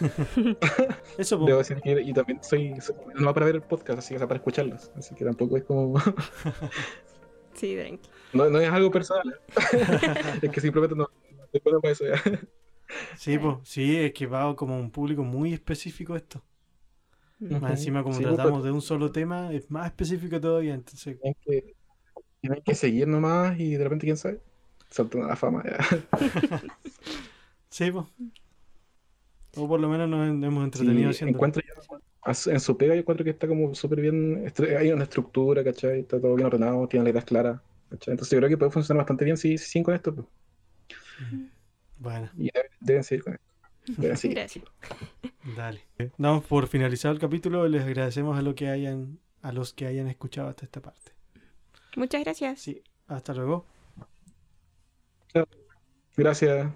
Eso. Debo decir que y también soy, soy- no va para ver el podcast, así que o sea, para escucharlos. Así que tampoco es como. Sí, tranqui. no, no es algo personal. es que simplemente no. Estoy bueno para eso ya. Sí, pues, sí, es que va como un público muy específico esto. Más encima, como Sí, tratamos pues, de un solo tema, es más específico todavía. Entonces, que, tienen que seguir nomás y de repente, quién sabe, saltan a la fama. Ya. sí, pues. O por lo menos nos hemos entretenido Sí, haciendo. yo- en su pega yo encuentro que está como súper bien, hay una estructura, ¿cachai? Está todo bien ordenado, tiene las ideas claras, ¿cachai? Entonces yo creo que puede funcionar bastante bien si, si siguen con esto, pues. Bueno, y deben, deben seguir con esto. Deben seguir. Gracias. dale. Damos por finalizado el capítulo y les agradecemos a, lo que hayan, a los que hayan escuchado hasta esta parte. Muchas gracias. Sí, hasta luego. Gracias.